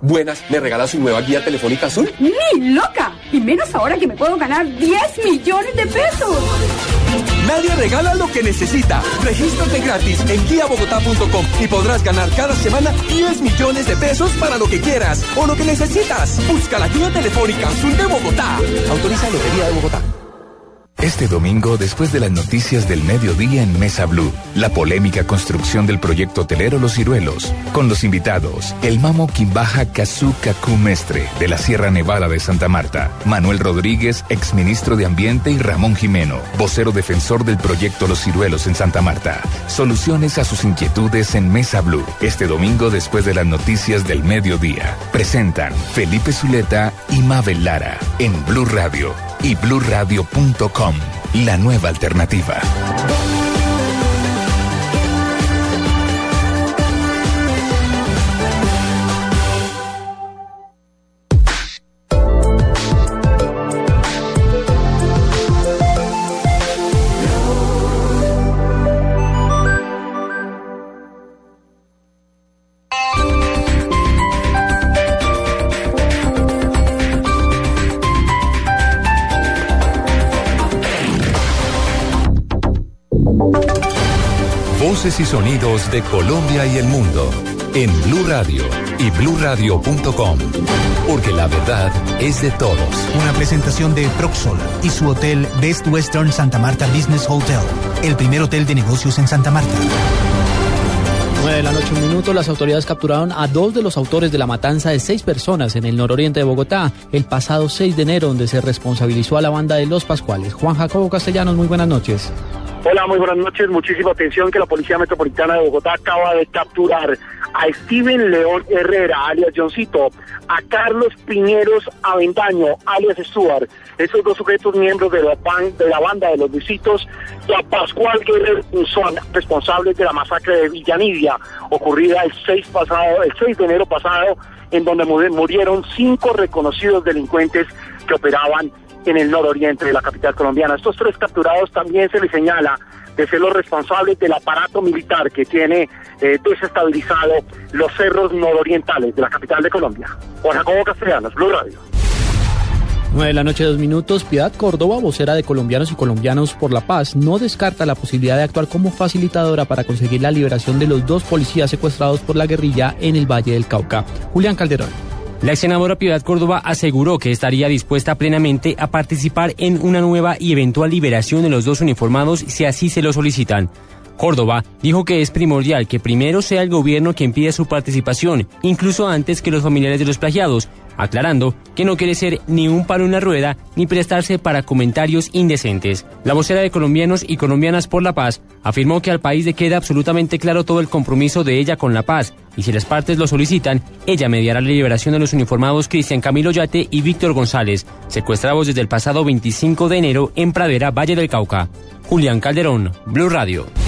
Buenas, ¿me regala su nueva guía telefónica azul? ¡Ni loca! Y menos ahora que me puedo ganar 10 millones de pesos. Nadie regala lo que necesita. Regístrate gratis en guiabogotá.com y podrás ganar cada semana 10 millones de pesos para lo que quieras o lo que necesitas. Busca la guía telefónica azul de Bogotá. Autoriza Lotería de Bogotá. Este domingo, después de las noticias del mediodía en Mesa Blue, la polémica construcción del proyecto hotelero Los Ciruelos, con los invitados, el Mamo Quimbaja Kazuka Mestre, de la Sierra Nevada de Santa Marta, Manuel Rodríguez, exministro de Ambiente, y Ramón Jimeno, vocero defensor del proyecto Los Ciruelos en Santa Marta. Soluciones a sus inquietudes en Mesa Blue, este domingo después de las noticias del mediodía. Presentan Felipe Zuleta y Mabel Lara, en Blue Radio y bluradio.com, la nueva alternativa. Voces y sonidos de Colombia y el mundo en Blue Radio y bluradio.com. Porque la verdad es de todos. Una presentación de Proxol y su hotel Best Western Santa Marta Business Hotel, el primer hotel de negocios en Santa Marta. 9 de la noche, un minuto, las autoridades capturaron a dos de los autores de la matanza de seis personas en el nororiente de Bogotá el pasado 6 de enero, donde se responsabilizó a la banda de Los Pascuales. Juan Jacobo Castellanos, muy buenas noches. Hola, muy buenas noches. Muchísima atención que la Policía Metropolitana de Bogotá acaba de capturar a Steven León Herrera, alias Johncito, a Carlos Piñeros Avendaño, alias Stuart, esos dos sujetos miembros de la, ban- de la banda de los Luisitos, y a Pascual Guerrero son responsables de la masacre de Villanidia, ocurrida el 6, pasado, el 6 de enero pasado, en donde mu- murieron cinco reconocidos delincuentes que operaban en el nororiente de la capital colombiana. Estos tres capturados también se les señala de ser los responsables del aparato militar que tiene eh, desestabilizado los cerros nororientales de la capital de Colombia. Juan Jacobo Castellanos, Blue Radio. 9 de la noche, dos minutos. Piedad Córdoba, vocera de Colombianos y Colombianos por la Paz, no descarta la posibilidad de actuar como facilitadora para conseguir la liberación de los dos policías secuestrados por la guerrilla en el Valle del Cauca. Julián Calderón. La ex senadora Piedad Córdoba aseguró que estaría dispuesta plenamente a participar en una nueva y eventual liberación de los dos uniformados si así se lo solicitan. Córdoba dijo que es primordial que primero sea el gobierno quien pida su participación, incluso antes que los familiares de los plagiados, aclarando que no quiere ser ni un palo en la rueda ni prestarse para comentarios indecentes. La vocera de Colombianos y Colombianas por la Paz afirmó que al país le queda absolutamente claro todo el compromiso de ella con la paz y si las partes lo solicitan, ella mediará la liberación de los uniformados Cristian Camilo Yate y Víctor González, secuestrados desde el pasado 25 de enero en Pradera, Valle del Cauca. Julián Calderón, Blue Radio.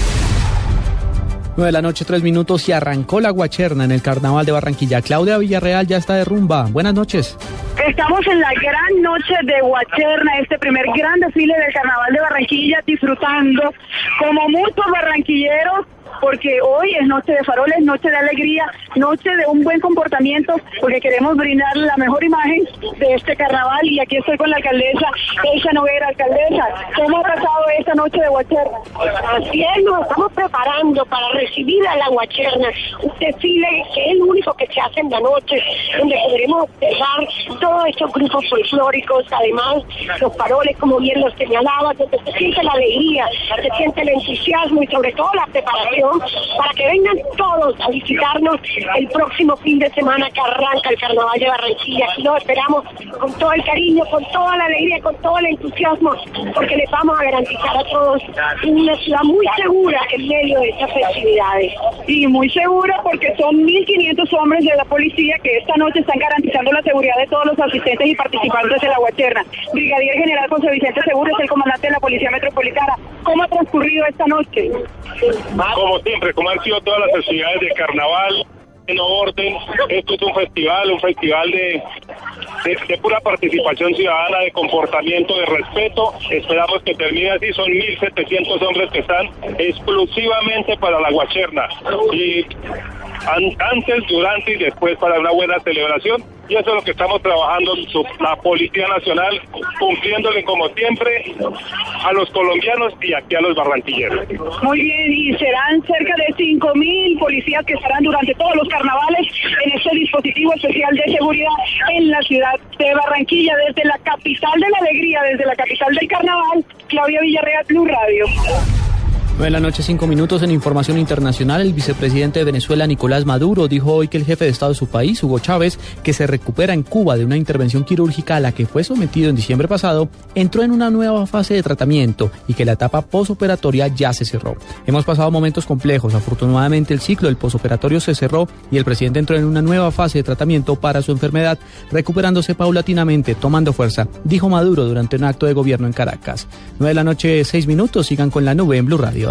9 de la noche, 3 minutos y arrancó la guacherna en el Carnaval de Barranquilla. Claudia Villarreal ya está de rumba. Buenas noches. Estamos en la gran noche de Guacherna, este primer gran desfile del Carnaval de Barranquilla, disfrutando como muchos barranquilleros, porque hoy es noche de faroles, noche de alegría, noche de un buen comportamiento, porque queremos brindar la mejor imagen de este carnaval. Y aquí estoy con la alcaldesa Elsa Noguera, alcaldesa. ¿Cómo ha pasado esta noche de Guacherna? Así es, nos estamos preparando para recibir a la Guacherna, un desfile que es el único que se hace en la noche, donde podremos observar todos estos grupos folclóricos, además los paroles, como bien los señalaba, donde se siente la alegría, se siente el entusiasmo y sobre todo la preparación para que vengan todos a visitarnos el próximo fin de semana que arranca el Carnaval de Barranquilla. Aquí los esperamos con todo el cariño, con toda la alegría, con todo el entusiasmo, porque les vamos a garantizar a todos una ciudad muy segura en medio de estas festividades. Y muy segura porque son 1.500 hombres de la policía que esta noche están garantizando la seguridad de todos los asistentes y participantes de la Guacherna. Brigadier General José Vicente Seguro es el comandante de la Policía Metropolitana. ¿Cómo ha transcurrido esta noche? Como siempre, como han sido todas las festividades de carnaval, en orden, esto es un festival, un festival de, de, pura participación ciudadana, de comportamiento, de respeto. Esperamos que termine así, son 1.700 hombres que están exclusivamente para la Guacherna. Y an- antes, durante y después para una buena celebración. Y eso es lo que estamos trabajando, la Policía Nacional, cumpliéndole como siempre a los colombianos y aquí a los barranquilleros. Muy bien, y serán cerca de 5.000 policías que estarán durante todos los carnavales en este dispositivo especial de seguridad en la ciudad de Barranquilla, desde la capital de la alegría, desde la capital del carnaval, Claudia Villarreal, Blue Radio. 9 de la noche, 5 minutos en información internacional. El vicepresidente de Venezuela, Nicolás Maduro, dijo hoy que el jefe de Estado de su país, Hugo Chávez, que se recupera en Cuba de una intervención quirúrgica a la que fue sometido en diciembre pasado, entró en una nueva fase de tratamiento y que la etapa posoperatoria ya se cerró. Hemos pasado momentos complejos. Afortunadamente, el ciclo del posoperatorio se cerró y el presidente entró en una nueva fase de tratamiento para su enfermedad, recuperándose paulatinamente, tomando fuerza, dijo Maduro durante un acto de gobierno en Caracas. 9 de la noche, 6 minutos. Sigan con la nube en Blue Radio.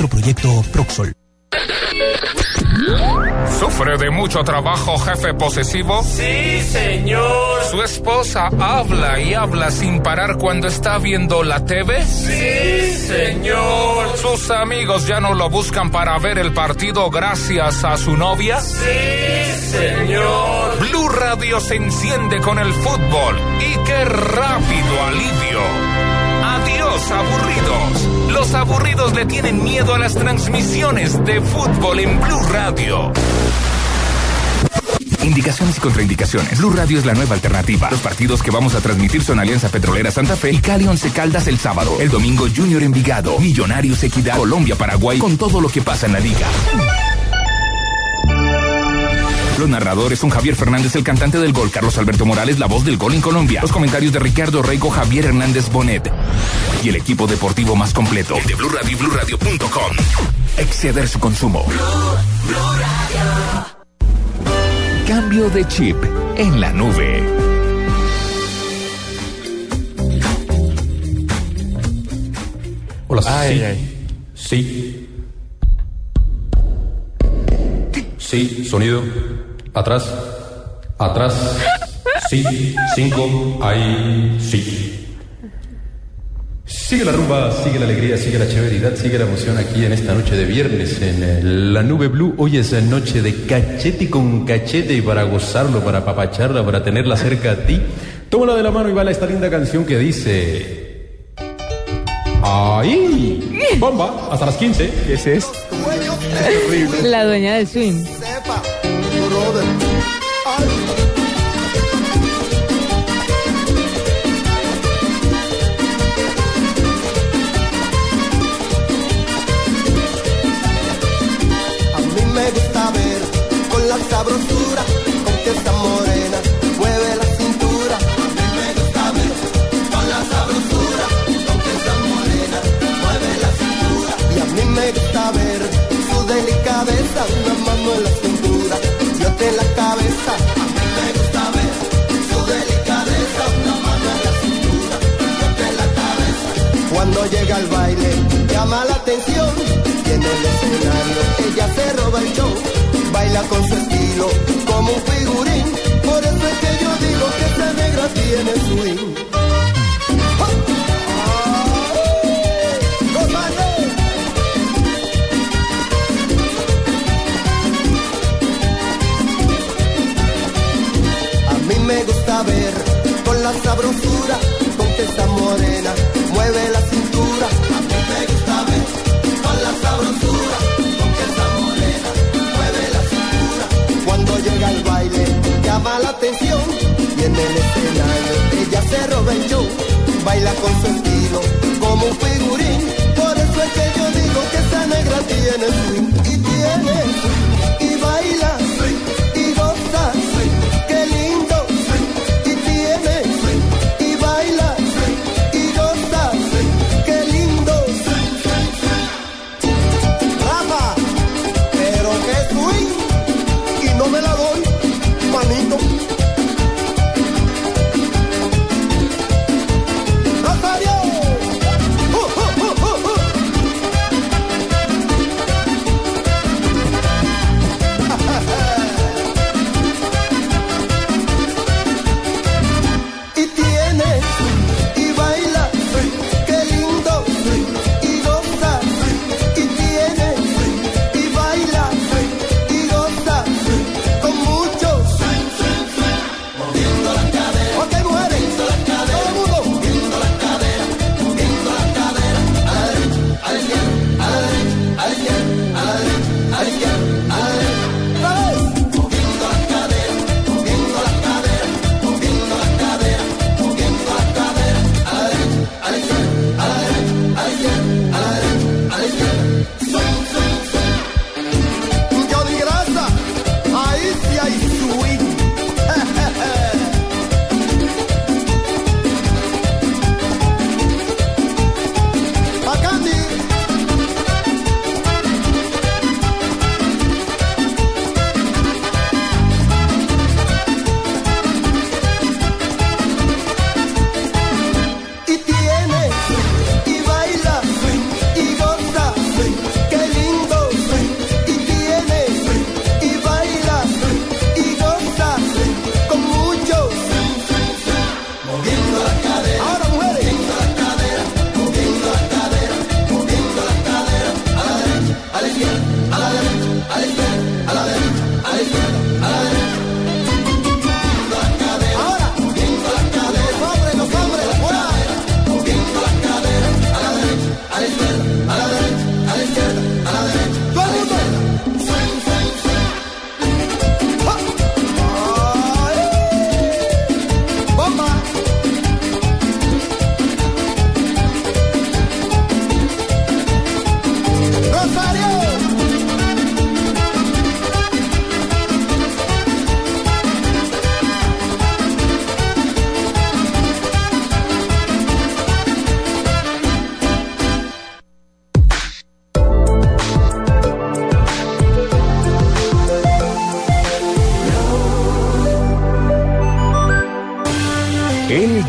Otro proyecto Proxol. ¿Sufre de mucho trabajo, jefe posesivo? Sí, señor. ¿Su esposa habla y habla sin parar cuando está viendo la TV? Sí, señor. ¿Sus amigos ya no lo buscan para ver el partido gracias a su novia? Sí, señor. Blue Radio se enciende con el fútbol y qué rápido alivio. Adiós, aburridos. Los aburridos le tienen miedo a las transmisiones de fútbol en Blue Radio. Indicaciones y contraindicaciones. Blue Radio es la nueva alternativa. Los partidos que vamos a transmitir son Alianza Petrolera Santa Fe y Cali Once Caldas el sábado. El domingo Junior Envigado, Millonarios Equidad, Colombia Paraguay con todo lo que pasa en la liga. Los narradores son Javier Fernández, el cantante del gol, Carlos Alberto Morales, la voz del gol en Colombia. Los comentarios de Ricardo Reico, Javier Hernández Bonet. Y el equipo deportivo más completo. El de Blue Radio y BlueRadio.com. Exceder su consumo. Cambio de chip en la nube. Hola, Ay, sí. ay. Sí. Sí, sonido. Atrás. Atrás. Sí. Cinco. Ahí. Sí. Sigue la rumba, sigue la alegría, sigue la chéveridad, sigue la emoción aquí en esta noche de viernes en eh, la nube blue. Hoy es la noche de cachete con cachete y para gozarlo, para papacharla, para tenerla cerca a ti. Tómala de la mano y baila esta linda canción que dice... ¡Ahí! ¡Bomba! Hasta las 15. ¿Qué es? La dueña del swing. A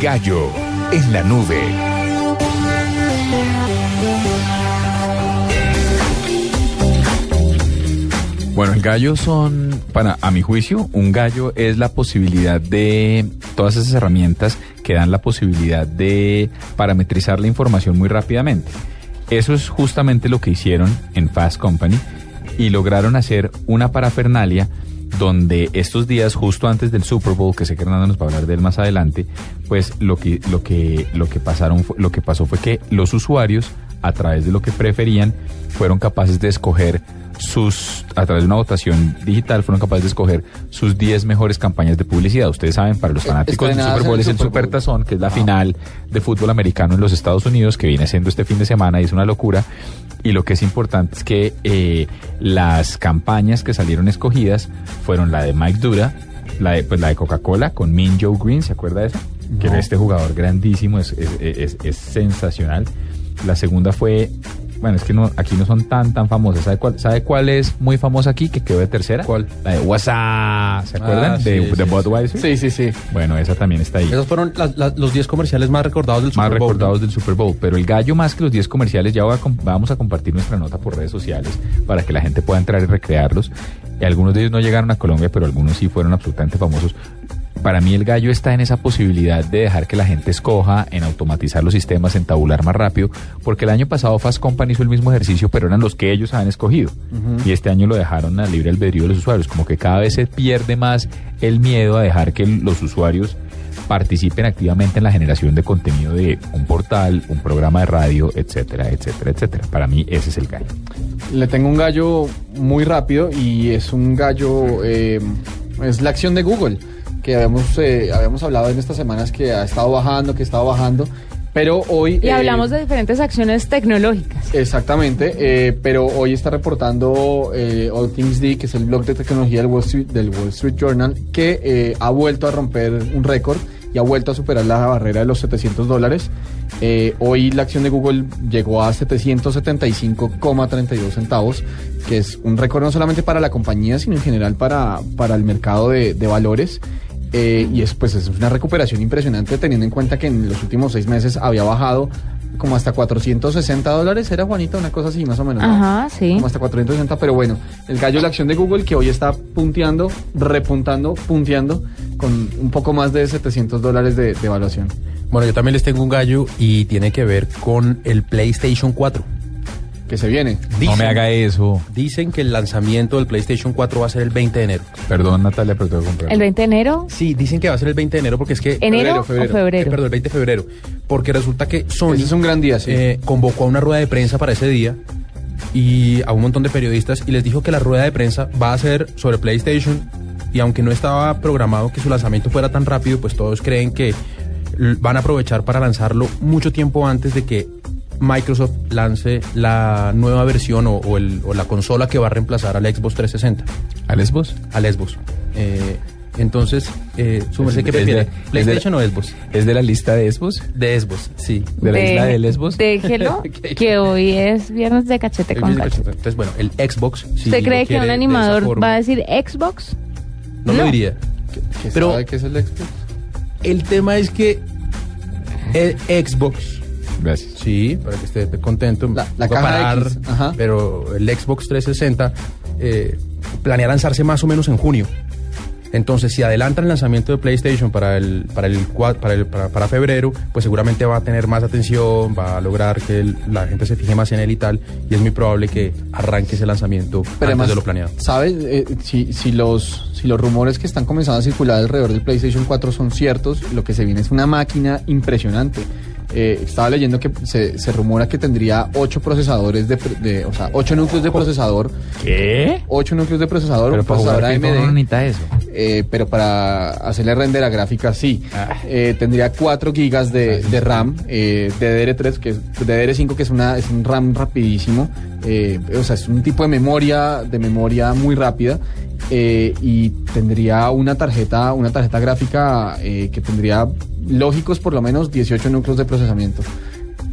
gallo en la nube. Bueno, el gallo son, para a mi juicio, un gallo es la posibilidad de todas esas herramientas que dan la posibilidad de parametrizar la información muy rápidamente. Eso es justamente lo que hicieron en Fast Company y lograron hacer una parafernalia donde estos días justo antes del Super Bowl, que sé que Hernando nos va a hablar de él más adelante, pues lo que lo que lo que pasaron lo que pasó fue que los usuarios a través de lo que preferían fueron capaces de escoger sus a través de una votación digital fueron capaces de escoger sus 10 mejores campañas de publicidad. Ustedes saben, para los fanáticos del Super Bowl es el Super. Tazón, que es la final de fútbol americano en los Estados Unidos, que viene siendo este fin de semana y es una locura. Y lo que es importante es que eh, las campañas que salieron escogidas fueron la de Mike Dura, la de, pues, la de Coca-Cola con Min Joe Green, ¿se acuerda de esa? Que era este jugador grandísimo, es, es- es- es sensacional. La segunda fue, bueno, es que no, aquí no son tan tan famosas. ¿Sabe cuál, ¿Sabe cuál es muy famosa aquí que quedó de tercera? ¿Cuál? La de WhatsApp, ¿se acuerdan? Ah, sí, de, sí, de sí. Budweiser. Sí, sí, sí. Bueno, esa también está ahí. Esos fueron los 10 comerciales más recordados del más Super Bowl. recordados del Super Bowl. Pero el gallo más que los 10 comerciales, ya voy a com- vamos a compartir nuestra nota por redes sociales para que la gente pueda entrar y recrearlos. Algunos de ellos no llegaron a Colombia, pero algunos sí fueron absolutamente famosos. Para mí el gallo está en esa posibilidad de dejar que la gente escoja, en automatizar los sistemas, en tabular más rápido, porque el año pasado Fast Company hizo el mismo ejercicio, pero eran los que ellos habían escogido. Y este año lo dejaron a libre albedrío de los usuarios, como que cada vez se pierde más el miedo a dejar que los usuarios participen activamente en la generación de contenido de un portal, un programa de radio, etcétera, etcétera, etcétera. Para mí ese es el gallo. Le tengo un gallo muy rápido y es un gallo, eh, es la acción de Google, que habíamos, eh, habíamos hablado en estas semanas que ha estado bajando, que ha estado bajando, pero hoy... Y eh, hablamos de diferentes acciones tecnológicas. Exactamente, eh, pero hoy está reportando eh, All Things D, que es el blog de tecnología del Wall Street, del Wall Street Journal, que eh, ha vuelto a romper un récord y ha vuelto a superar la barrera de los 700 dólares. Eh, hoy la acción de Google llegó a 775,32 centavos, que es un récord no solamente para la compañía, sino en general para, para el mercado de, de valores. Eh, y es, pues, es una recuperación impresionante teniendo en cuenta que en los últimos seis meses había bajado como hasta 460 dólares. Era Juanita, una cosa así más o menos. ¿no? Ajá, sí. Como hasta 460, pero bueno, el gallo de la acción de Google que hoy está punteando, repuntando, punteando con un poco más de 700 dólares de, de evaluación. Bueno, yo también les tengo un gallo y tiene que ver con el PlayStation 4. Que se viene. no me haga eso. Dicen que el lanzamiento del PlayStation 4 va a ser el 20 de enero. Perdón, Natalia, pero tengo que comprar. El 20 de enero. Sí, dicen que va a ser el 20 de enero porque es que... ¿Enero o febrero? Eh, perdón, el 20 de febrero. Porque resulta que Sony... Ese es un gran día, sí. eh, convocó a una rueda de prensa para ese día y a un montón de periodistas y les dijo que la rueda de prensa va a ser sobre PlayStation y aunque no estaba programado que su lanzamiento fuera tan rápido, pues todos creen que van a aprovechar para lanzarlo mucho tiempo antes de que Microsoft lance la nueva versión o, o el- o la consola que va a reemplazar al Xbox 360. ¿Al Xbox? Al Xbox. Eh, entonces, eh, ¿qué es de- prefiere? de- ¿PlayStation o Xbox? ¿Es de la lista de Xbox? De Xbox, sí. ¿De la isla de Lesbos? Déjelo, que hoy es viernes de cachete con cachete. Entonces, bueno, el Xbox. si ¿Usted cree que un de animador forma, va a decir Xbox? No, lo diría. Pero ¿Sabe qué es el Xbox? el tema es que el Xbox. Gracias. Sí, para que esté contento. La- la caja parar, X, ajá. Pero el Xbox 360 eh, planea lanzarse más o menos en junio. Entonces, si adelantan el lanzamiento de PlayStation para el, para el para el- para, para febrero, pues seguramente va a tener más atención, va a lograr que el- la gente se fije más en él y tal, y es muy probable que arranque ese lanzamiento Pero antes además, de lo planeado. ¿Sabes? Eh, si, si, los, si los rumores que están comenzando a circular alrededor del PlayStation 4 son ciertos, lo que se viene es una máquina impresionante. Eh, estaba leyendo que se, se rumora que tendría ocho procesadores de, de- o sea, ocho núcleos de procesador. ¿Qué? Ocho núcleos de procesador, Pero para procesador no necesita eso. Eh, pero para hacerle render a gráfica sí. Eh, tendría 4 gigas de, de RAM, eh, DDR3, que es DDR5, que es una es un RAM rapidísimo. Eh, o sea, es un tipo de memoria, de memoria muy rápida. eh, y tendría una tarjeta, una tarjeta gráfica eh, que tendría lógicos por lo menos 18 núcleos de procesamiento.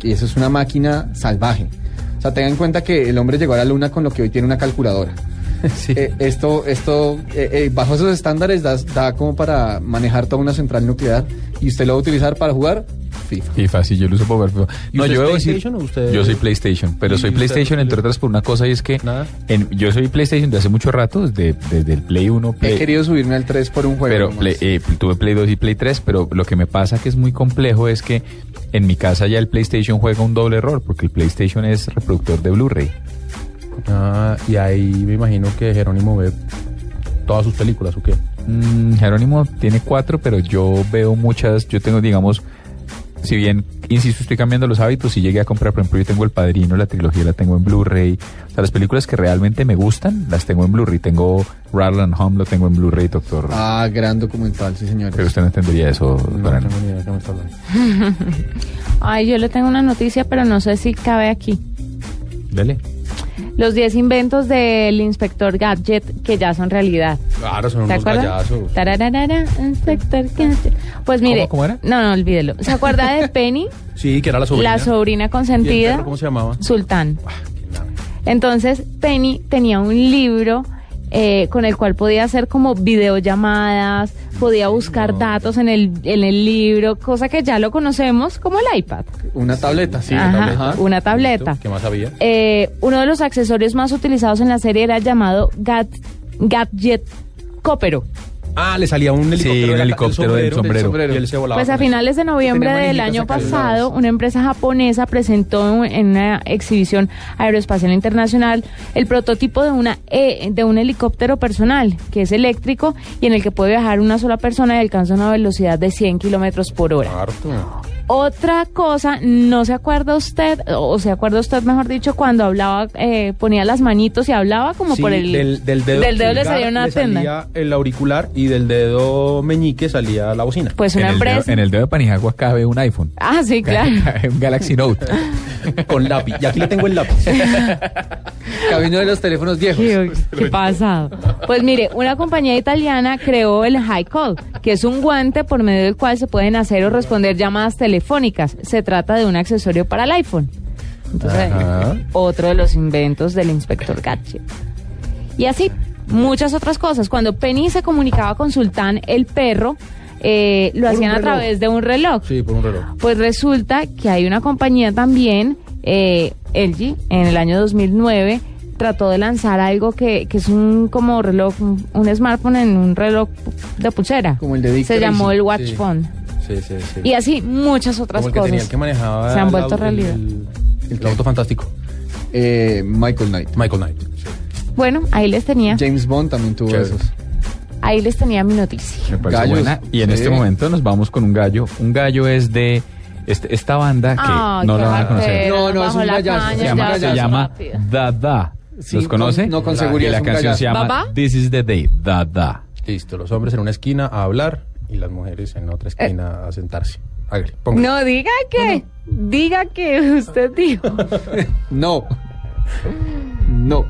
Y eso es una máquina salvaje. O sea, tengan en cuenta que el hombre llegó a la luna con lo que hoy tiene una calculadora. Eh, esto, esto eh, eh, bajo esos estándares da, da como para manejar toda una central nuclear ¿Y usted lo va a utilizar para jugar? FIFA. FIFA, sí, yo lo uso para jugar FIFA. ¿Y No, yo debo decir, PlayStation o usted- yo soy PlayStation, pero ¿Y soy usted PlayStation entre otras por una cosa y es que en- yo soy PlayStation de hace mucho rato, desde, desde el Play 1, Play, He querido subirme al 3 por un juego. pero. Play- eh, tuve Play 2 y Play 3, pero lo que me pasa que es muy complejo es que en mi casa ya el PlayStation juega un doble error, porque el PlayStation es reproductor de Blu-ray. Ah, y ahí me imagino que Jerónimo ve todas sus películas, ¿o qué? Mm, Jerónimo tiene cuatro, pero yo veo muchas, yo tengo, digamos, si bien, insisto, estoy cambiando los hábitos, si llegué a comprar, por ejemplo, yo tengo El Padrino, la trilogía la tengo en Blu-ray, o sea, las películas que realmente me gustan, las tengo en Blu-ray, tengo Rattle and Home, lo tengo en Blu-ray, doctor. Ah, gran documental, sí, señores. Pero usted no entendería eso, ¿no? ni idea de qué me está hablando. Ay, yo le tengo una noticia, pero no sé si cabe aquí. Dele. Los 10 inventos del inspector Gadget que ya son realidad. Claro, son ¿Se unos gallazos. Tarararara, inspector Gadget. Pues mire, ¿Cómo, cómo era? no, no, olvídelo. ¿Se acuerda de Penny? Sí, que era la sobrina. La sobrina ¿Y el consentida. perro cómo se llamaba? Sultán. Entonces, Penny tenía un libro eh, con el cual podía hacer como videollamadas, podía buscar datos en el, en el libro, cosa que ya lo conocemos como el iPad. Una tableta, sí. Ajá, una tableta. una tableta. ¿Qué más había? Eh, uno de los accesorios más utilizados en la serie era llamado Gat, Gadget Copero. Ah, le salía un helicóptero, un helicóptero del sombrero. Y él se volaba. Pues a finales de noviembre del año pasado, una empresa japonesa presentó en una exhibición aeroespacial internacional el prototipo de una e- de un helicóptero personal que es eléctrico y en el que puede viajar una sola persona y alcanza una velocidad de 100 kilómetros por hora. Otra cosa, no se acuerda usted, o se acuerda usted, mejor dicho, cuando hablaba, eh, ponía las manitos y hablaba como Sí, por el... del, del dedo, del dedo le salía una le tenda. salía el auricular y del dedo meñique salía la bocina. Pues una en el dedo- empresa- en el dedo de Panijagua cabe un iPhone. Ah, sí, claro. Cabe un Galaxy Note. Con lápiz. Y aquí le tengo el lápiz. Camino de los teléfonos viejos. ¿Qué, qué pasado? Pues mire, una compañía italiana creó el High Call, que es un guante por medio del cual se pueden hacer o responder llamadas telefónicas. Se trata de un accesorio para el iPhone. Entonces, Ajá. otro de los inventos del inspector Gadget. Y así, muchas otras cosas. Cuando Penny se comunicaba con Sultán, el perro, eh, lo Por hacían a través de un reloj. Sí, por un reloj. Pues resulta que hay una compañía también, eh, LG, en el año 2009 trató de lanzar algo que, que es un como reloj, un, un smartphone en un reloj de pulsera. Como el de Se llamó el Watch Sí. Phone. Sí, sí, sí. Y así muchas otras Como el que cosas. tenía el que manejaba Se han el vuelto realidad. El, el auto fantástico. Eh, Michael Knight. Michael Knight. Bueno, ahí les tenía, James Bond también tuvo Chévere. esos. ahí les tenía mi noticia. Me parece Gallos. buena. Y en Sí. este momento nos vamos con un gallo. Un gallo es de este- esta banda que no qué la van a conocer. No, no, es bajo un la caña, Se llama, se llama rápido. Da Da. Sí, ¿Los conoce? con- no, con seguridad Y la un canción se llama ¿Baba? This is the Day. Da Da. Listo, los hombres en una esquina a hablar y las mujeres en otra esquina a sentarse. Hágale. No, diga que, diga que usted dijo No. No.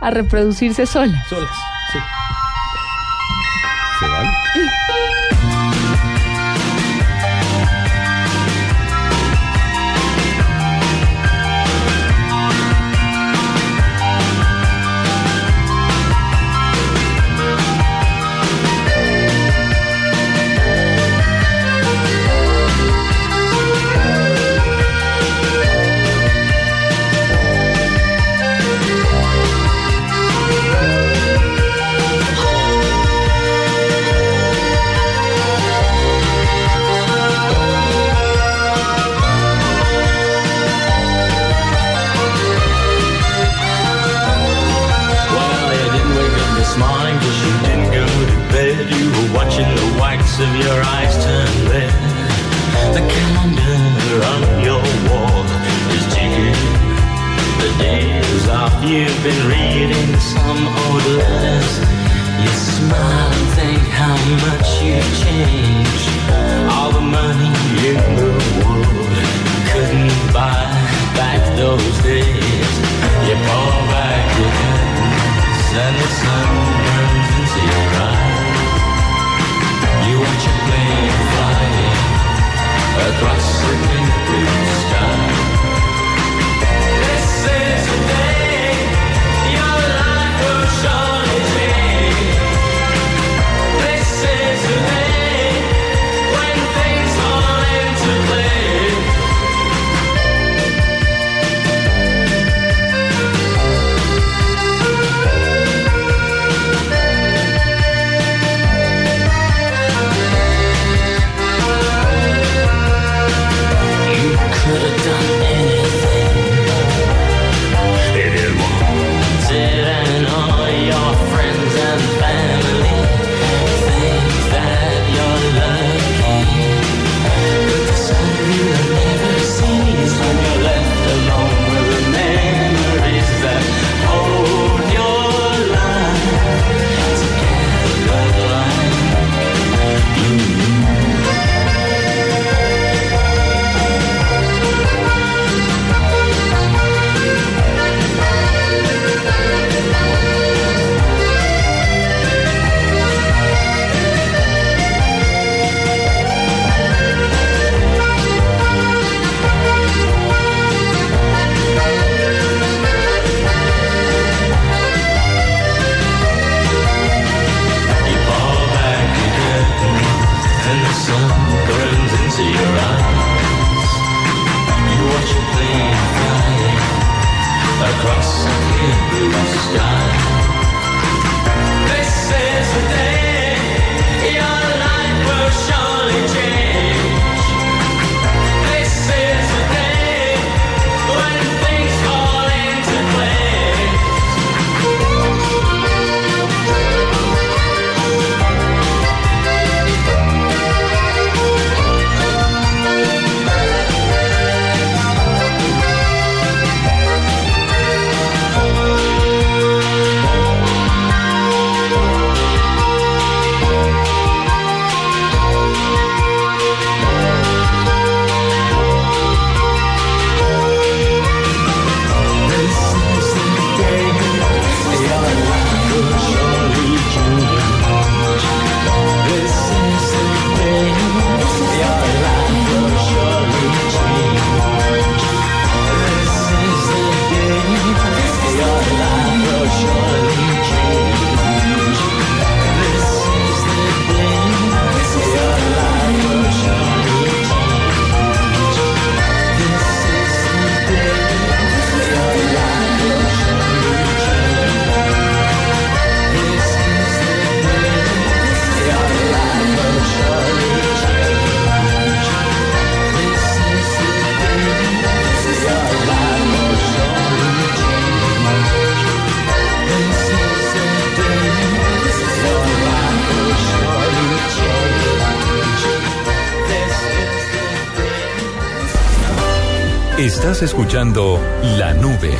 a reproducirse sola. Solas, sí. ¿Se vale? Days off you've been reading some old letters. You smile and think how much you've changed. All the money in the world couldn't buy back those days. You pull back your curtains and the sun burns into your eyes. You watch a plane flying across the pink blue sky. Trust in blue sky. Escuchando La Nube.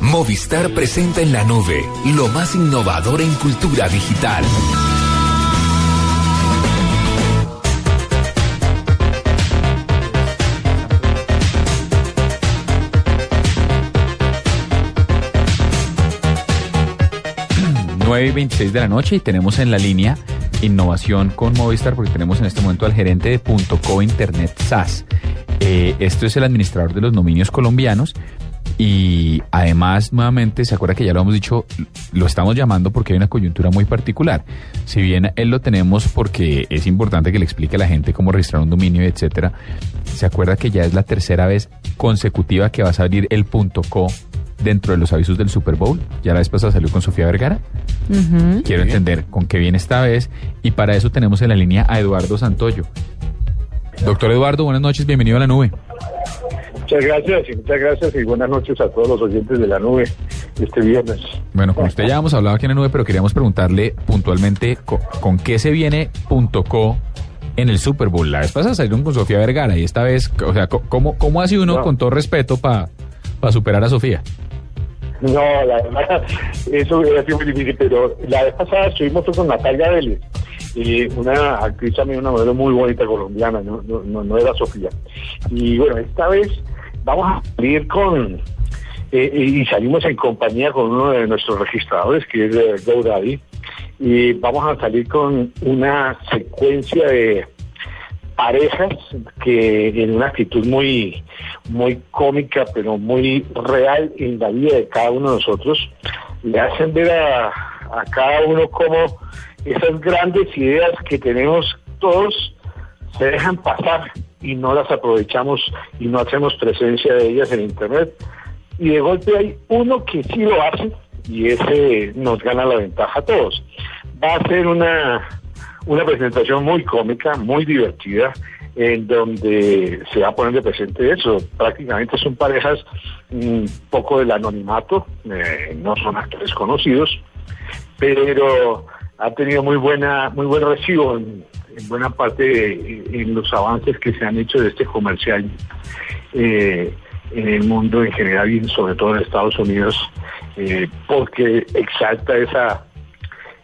Movistar presenta en la nube lo más innovador en cultura digital. Nueve y 26 de la noche y tenemos en la línea innovación con Movistar porque tenemos en este momento al gerente de .co Internet SAS. Eh, esto es el administrador de los dominios colombianos y además nuevamente, se acuerda que ya lo hemos dicho, lo estamos llamando porque hay una coyuntura muy particular. Si bien él lo tenemos porque es importante que le explique a la gente cómo registrar un dominio, etcétera, se acuerda que ya es la tercera vez consecutiva que va a salir el Punto .co dentro de los avisos del Super Bowl. Ya la vez pasada salió con Sofía Vergara. Quiero entender con qué viene esta vez y para eso tenemos en la línea a Eduardo Santoyo. Doctor Eduardo, buenas noches, bienvenido a la nube. Muchas gracias y muchas gracias y buenas noches a todos los oyentes de la nube este viernes. Bueno, con usted ya hemos hablado aquí en la nube, pero queríamos preguntarle puntualmente co- con, qué se viene Punto .co en el Super Bowl. La vez pasada salieron con Sofía Vergara y esta vez, o sea, ¿cómo, cómo hace uno, No. con todo respeto, para superar a Sofía? No, la verdad, eso hubiera sido muy difícil, pero la vez pasada estuvimos con Natalia Vélez, y una actriz también, una modelo muy bonita colombiana, no, no, no, no era Sofía. Y bueno, esta vez vamos a salir con, eh, y salimos en compañía con uno de nuestros registradores, que es eh, GoDaddy, y vamos a salir con una secuencia de parejas que en una actitud muy muy cómica pero muy real en la vida de cada uno de nosotros le hacen ver a, a cada uno como esas grandes ideas que tenemos todos se dejan pasar y no las aprovechamos y no hacemos presencia de ellas en internet. Y de golpe hay uno que sí lo hace y ese nos gana la ventaja a todos. Va a ser una una presentación muy cómica, muy divertida, en donde se va a poner de presente eso. Prácticamente son parejas un poco del anonimato, eh, no son actores conocidos, pero ha tenido muy buena, muy buen recibo en, en buena parte en los avances que se han hecho de este comercial eh, en el mundo en general y sobre todo en Estados Unidos, eh, porque exalta esa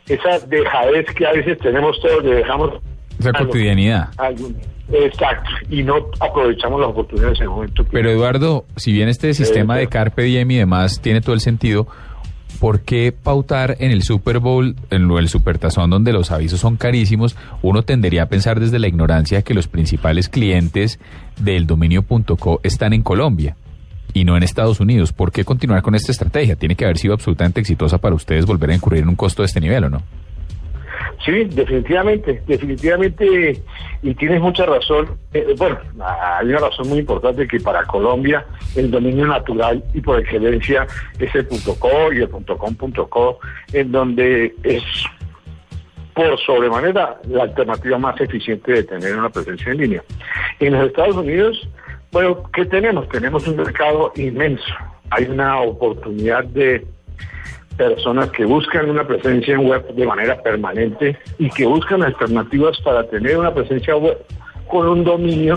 esa dejadez que a veces tenemos todos, le dejamos Esa cotidianidad. Exacto, y no aprovechamos las oportunidades en el momento que... Pero Eduardo, si bien este sistema de Carpe Diem y demás tiene todo el sentido, ¿por qué pautar en el Super Bowl, en del Supertazón, donde los avisos son carísimos? Uno tendería a pensar desde la ignorancia que los principales clientes del dominio.co están en Colombia y no en Estados Unidos. ¿Por qué continuar con esta estrategia? Tiene que haber sido absolutamente exitosa para ustedes volver a incurrir en un costo de este nivel, ¿o no? Sí, definitivamente, definitivamente, y tienes mucha razón. Eh, bueno, hay una razón muy importante que para Colombia el dominio natural y por excelencia es el .co y el .com.co, en donde es por sobremanera la alternativa más eficiente de tener una presencia en línea. En los Estados Unidos, bueno, ¿qué tenemos? Tenemos un mercado inmenso. Hay una oportunidad de personas que buscan una presencia en web de manera permanente y que buscan alternativas para tener una presencia web con un dominio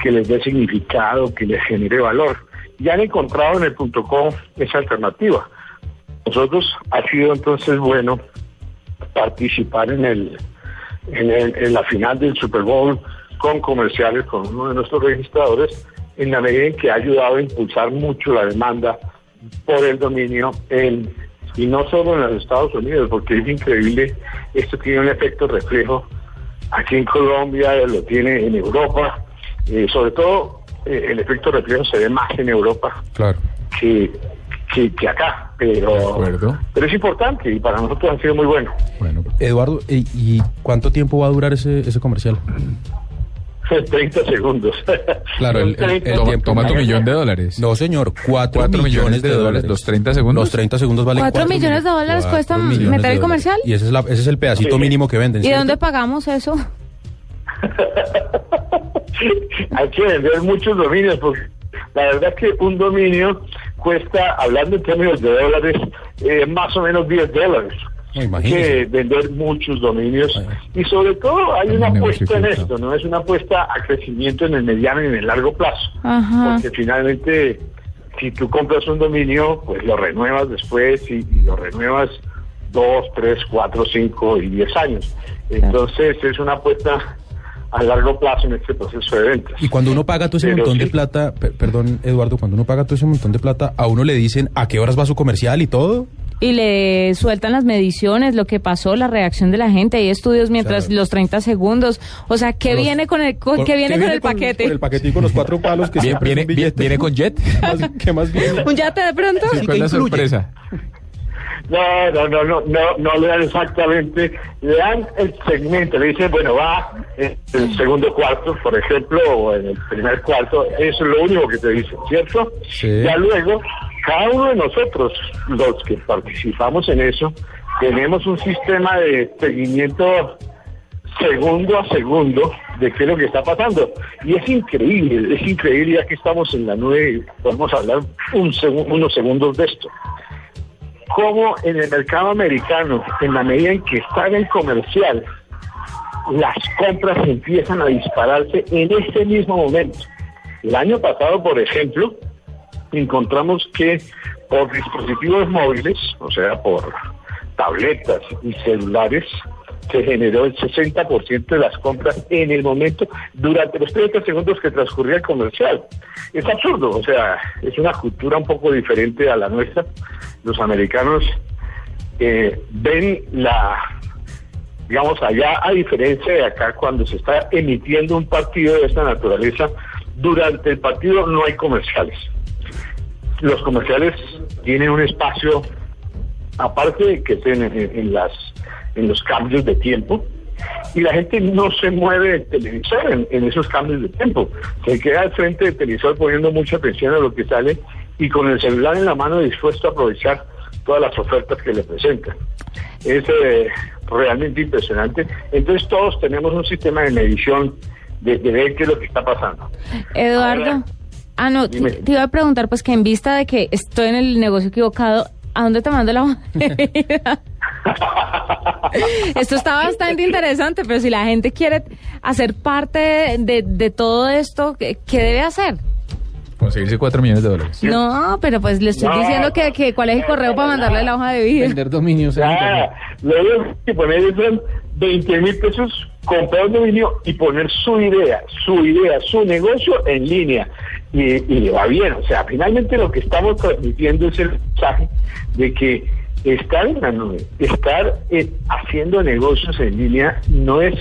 que les dé significado, que les genere valor. Y han encontrado en el punto .com esa alternativa. Nosotros ha sido entonces bueno participar en el, en el- en la final del Super Bowl con comerciales con uno de nuestros registradores en la medida en que ha ayudado a impulsar mucho la demanda por el dominio en y no solo en los Estados Unidos, porque es increíble, esto tiene un efecto reflejo aquí en Colombia, lo tiene en Europa, eh, sobre todo eh, el efecto reflejo se ve más en Europa Claro. que, que, que acá, pero, pero es importante y para nosotros ha sido muy bueno. Eduardo, ¿y, y cuánto tiempo va a durar ese, ese comercial? 30 segundos. Claro, el, el- el tiempo. toma tu millón de dólares. No, señor, 4 Cuatro millones, de dólares. los 30 segundos. Los 30 segundos valen ¿Cuatro cuatro millones de dólares cuatro cuesta millones meter de el dólares. comercial? Y ese es, la- ese es el pedacito Sí. mínimo que venden. ¿Y ¿cierto? dónde pagamos eso? Hay que vender muchos dominios porque la verdad es que un dominio cuesta, hablando en términos de dólares, eh, más o menos 10 dólares. Que vender muchos dominios y sobre todo hay una apuesta en esto, ¿no? Es una apuesta a crecimiento en el mediano y en el largo plazo. Ajá. Porque finalmente, si tú compras un dominio, pues lo renuevas después y, y lo renuevas dos, tres, cuatro, cinco y diez años. Entonces es una apuesta a largo plazo en este proceso de ventas. Y cuando uno paga todo ese Pero montón de plata, per- perdón Eduardo, cuando uno paga todo ese montón de plata, a uno le dicen a qué horas va su comercial y todo. Y le sueltan las mediciones, lo que pasó, la reacción de la gente. Hay estudios mientras Claro. los 30 segundos. O sea, ¿qué Los- viene con el, con, Por- ¿qué viene ¿qué con el paquete? Con el paquetico, con los cuatro palos que Viene- siempre viene- viene con jet. ¿Qué más- ¿Qué más viene? ¿Un yate de pronto? Sí, ¿Cuál es la sorpresa? No, no, no, no, no, no le dan exactamente, le dan el segmento, le dicen, bueno, va en el segundo cuarto, por ejemplo, o en el primer cuarto, eso es lo único que te dicen, ¿cierto? Sí. Ya luego, cada uno de nosotros, los que participamos en eso, tenemos un sistema de seguimiento segundo a segundo de qué es lo que está pasando. Y es increíble, es increíble, ya que estamos en la nube, podemos hablar unos segundos de esto cómo en el mercado americano, en la medida en que está en comercial, las compras empiezan a dispararse en ese mismo momento. El año pasado, por ejemplo, encontramos que por dispositivos móviles, o sea, por tabletas y celulares, se generó el 60% de las compras en el momento durante los 30 segundos que transcurría el comercial. Es absurdo, o sea, es una cultura un poco diferente a la nuestra. Los americanos eh, ven la, digamos, allá, a diferencia de acá, cuando se está emitiendo un partido de esta naturaleza, durante el partido no hay comerciales. Los comerciales tienen un espacio, aparte de que estén en, las, en los cambios de tiempo, y la gente no se mueve del televisor en, en esos cambios de tiempo. Se queda al frente del televisor poniendo mucha atención a lo que sale y con el celular en la mano dispuesto a aprovechar todas las ofertas que le presentan. Es eh, realmente impresionante. Entonces todos tenemos un sistema de medición de, de ver qué es lo que está pasando. Eduardo. Ah, no, te, iba a preguntar, pues que en vista de que estoy en el negocio equivocado, ¿a dónde te mando la vida? Esto está bastante interesante, pero si la gente quiere hacer parte de, de todo esto, ¿qué, qué debe hacer? Conseguirse 4 millones de dólares. No, pero pues le estoy No. diciendo que, que cuál es el correo para mandarle la hoja de vida. Vender dominios. Ah, lo único que poner es son 20 mil pesos, comprar un dominio y poner su idea, su idea, su negocio en línea. Y, y va bien. O sea, finalmente lo que estamos transmitiendo es el mensaje de que estar en la nube, estar eh, haciendo negocios en línea no es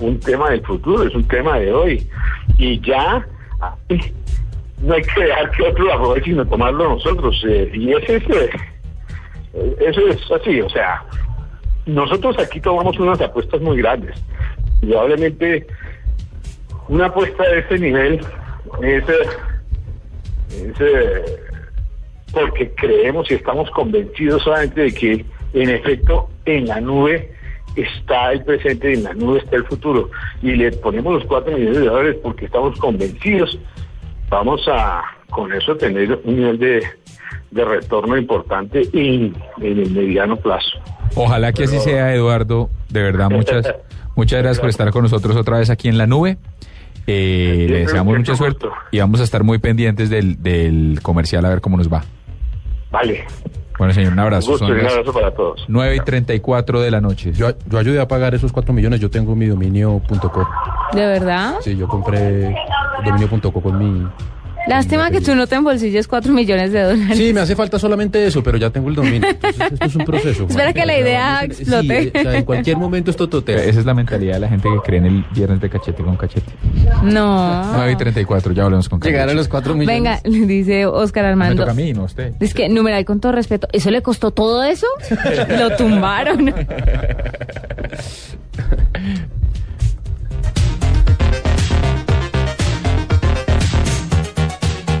un tema del futuro, es un tema de hoy. Y ya no hay que dejar que otro lo aproveche, sino tomarlo nosotros. eh, y ese es, eh, eso es así, o sea, nosotros aquí tomamos unas apuestas muy grandes. Probablemente una apuesta de este nivel es, eh, es, eh, porque creemos y estamos convencidos solamente de que en efecto en la nube está el presente y en la nube está el futuro. Y le ponemos los 4 millones de dólares porque estamos convencidos. Vamos a con eso tener un nivel de, de retorno importante en, en el mediano plazo. Ojalá que así sea, Eduardo. De verdad, muchas, muchas gracias por estar con nosotros otra vez aquí en la nube. Eh, le deseamos mucha suerte y vamos a estar muy pendientes del, del comercial a ver cómo nos va. Vale. Bueno, señor, un Un abrazo. gusto un abrazo para todos. 9 y 34 de la noche. Yo, yo ayudé a pagar esos 4 millones, yo tengo mi dominio.co. ¿De verdad? Sí, yo compré dominio.co con mi... Lástima que tú no te embolsilles 4 millones de dólares. Sí, me hace falta solamente eso, pero ya tengo el dominio. Entonces, esto es un proceso. Espera que la idea Sí, explote. o sea, en cualquier momento esto totea. Esa es la mentalidad de la gente que cree en el viernes de cachete con cachete. No. 9 y 34, ya volvemos con Llegar a los 4 millones. Venga, dice Oscar Me Armando. toca a mí, no a usted. Es que, numeral, con todo respeto, ¿eso le costó todo eso? Lo tumbaron.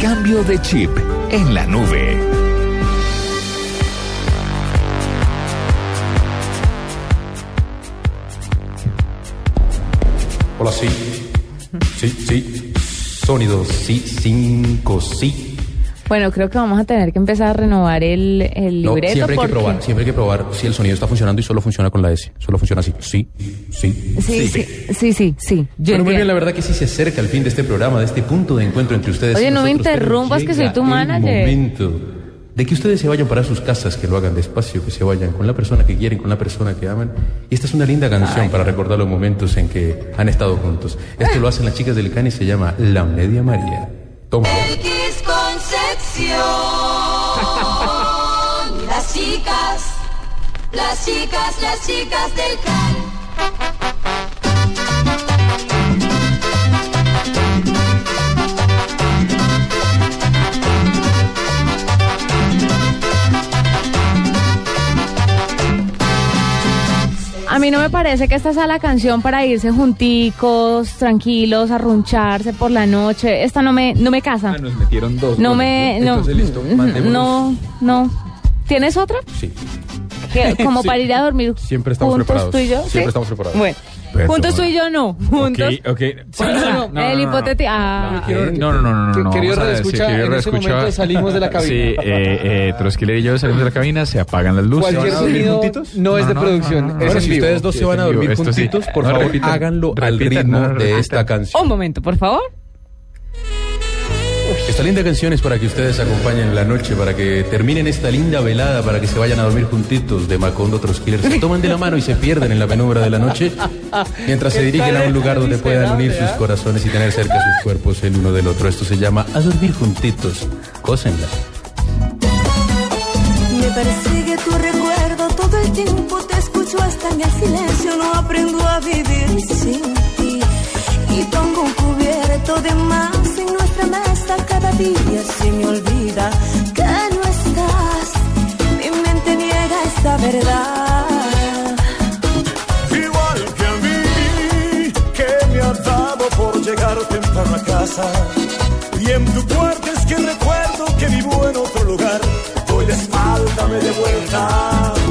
Cambio de chip en la nube. Hola, sí. Sí, sí. Sonido, sí. Cinco, sí. Bueno, creo que vamos a tener que empezar a renovar el, el No, libreto. siempre hay que porque- probar, siempre hay que probar si el sonido está funcionando y solo funciona con la S. Solo funciona así. Sí, sí. Sí, sí, sí, sí, sí. Yo Bueno, muy bien, la verdad que sí se acerca el fin de este programa, de este punto de encuentro entre ustedes. Oye, y no me interrumpas, que soy tu el manager. momento de que ustedes se vayan para sus casas, que lo hagan despacio, que se vayan con la persona que quieren, con la persona que aman. Y esta es una linda canción para recordar los momentos en que han estado juntos. Esto lo hacen las chicas del CAN y se llama La Media María. Toma. Las chicas, las chicas, las chicas del CAN. A mí no me parece que esta sea la canción para irse junticos, tranquilos, a runcharse por la noche. Esta no me, no me casa. Ah, nos metieron dos. No me, no, Entonces, listo, no, no. ¿Tienes otra? Sí. Que- como Sí. para ir a dormir Siempre estamos juntos preparados. tú y yo. Siempre ¿sí? estamos preparados. Bueno, juntos tú y yo no. Juntos. Ok, ok. Bueno, no, No, el hipotético. Ah. Eh, No, no, no, no, no. no, Querido querido en ese redescucha. momento salimos de la cabina. Sí, eh, eh, y yo salimos de la cabina, se apagan las luces. Cualquier ¿Se van a dormir sonido no es de producción, es si ustedes dos se van a dormir juntitos, por favor, háganlo al ritmo de esta canción. Un momento, por favor. Esta linda canción es para que ustedes acompañen la noche, para que terminen esta linda velada, para que se vayan a dormir juntitos de Macondo otros killers. Se toman de la mano y se pierden en la penumbra de la noche, mientras se dirigen a un lugar donde puedan unir sus corazones y tener cerca sus cuerpos el uno del otro. Esto se llama A dormir juntitos. Cósenla. Me persigue tu recuerdo todo el tiempo, te escucho hasta en el silencio, no aprendo a vivir sin ti. Y pongo un cubierto de más día se me olvida que no estás. Mi mente niega esta verdad. Igual que a mí, que me ha dado por llegar temprano a casa. Y en tu cuarto es que recuerdo que vivo en otro lugar. Doy la espalda, me de vuelta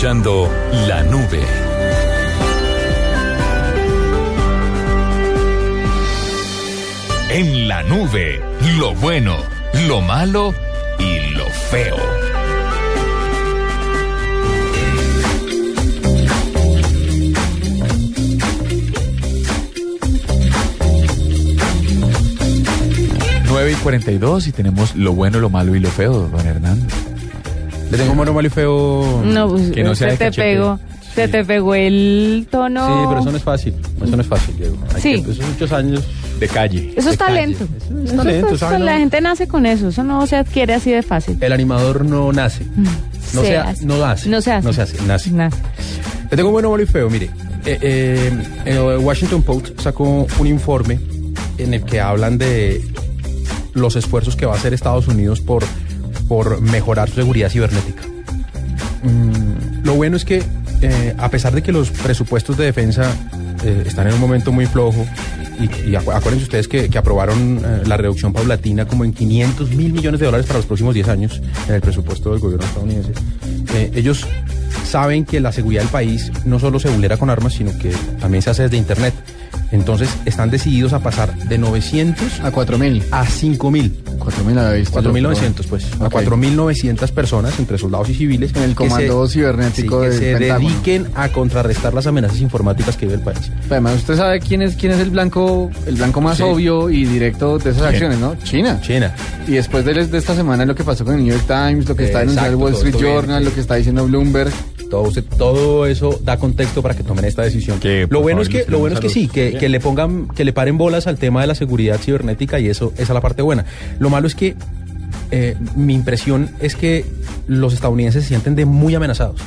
escuchando La Nube. En la nube, lo bueno, lo malo y lo feo. Nueve y 42 y tenemos lo bueno, lo malo y lo feo, don Hernán. Le tengo bueno, malo y feo. No, pues Que no sea se te pegó. Se te pegó el tono. Sí, pero eso no es fácil. Eso no es fácil, Diego. Hay Sí. que- esos muchos años de calle. Eso es de talento. Eso es Eso talento, es- la gente nace con eso. Eso no se adquiere así de fácil. El animador no nace. No Se se, hace. no hace. No se hace. No se hace, nace. Nace. Le tengo bueno, malo y feo. Mire, eh, eh, el Washington Post sacó un informe en el que hablan de los esfuerzos que va a hacer Estados Unidos por, por mejorar su seguridad cibernética. Mm, lo bueno es que, eh, a pesar de que los presupuestos de defensa eh, están en un momento muy flojo, y, y acu- acuérdense ustedes que, aprobaron eh, la reducción paulatina como en 500 mil millones de dólares para los próximos 10 años en el presupuesto del gobierno estadounidense, ellos saben que la seguridad del país no solo se vulnera con armas, sino que también se hace desde Internet. Entonces están decididos a pasar de 900 a 4000 a 5000. 4000 había visto. 4900 pues, a Ok. 4900 personas entre soldados y civiles En el comando se- cibernético sí, que se Pentágono. dediquen a contrarrestar las amenazas informáticas que vive el país. Además, usted sabe quién es quién es el blanco el blanco más Sí. obvio y directo de esas acciones, ¿no? China. China. Y después de, de esta semana lo que pasó con el New York Times, lo que está denunciando el Wall Street Journal, sí. lo que está diciendo Bloomberg. Todo, todo eso da contexto para que tomen esta decisión. Que, lo bueno favor, es que, lo bueno es que sí, que, que le pongan, que le paren bolas al tema de la seguridad cibernética y eso, esa es la parte buena. Lo malo es que eh, mi impresión es que los estadounidenses se sienten de muy amenazados.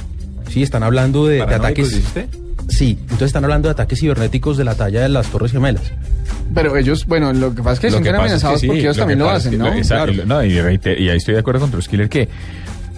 Sí, están hablando de, de ¿Paranoicos, ataques. Sí, entonces están hablando de ataques cibernéticos de la talla de las Torres Gemelas. Pero ellos, bueno, lo que pasa es que Lo se sienten pasa es que amenazados sí, porque ellos que también lo hacen, que ¿no? exacto, Claro. no, y ahí estoy de acuerdo con Truskiller que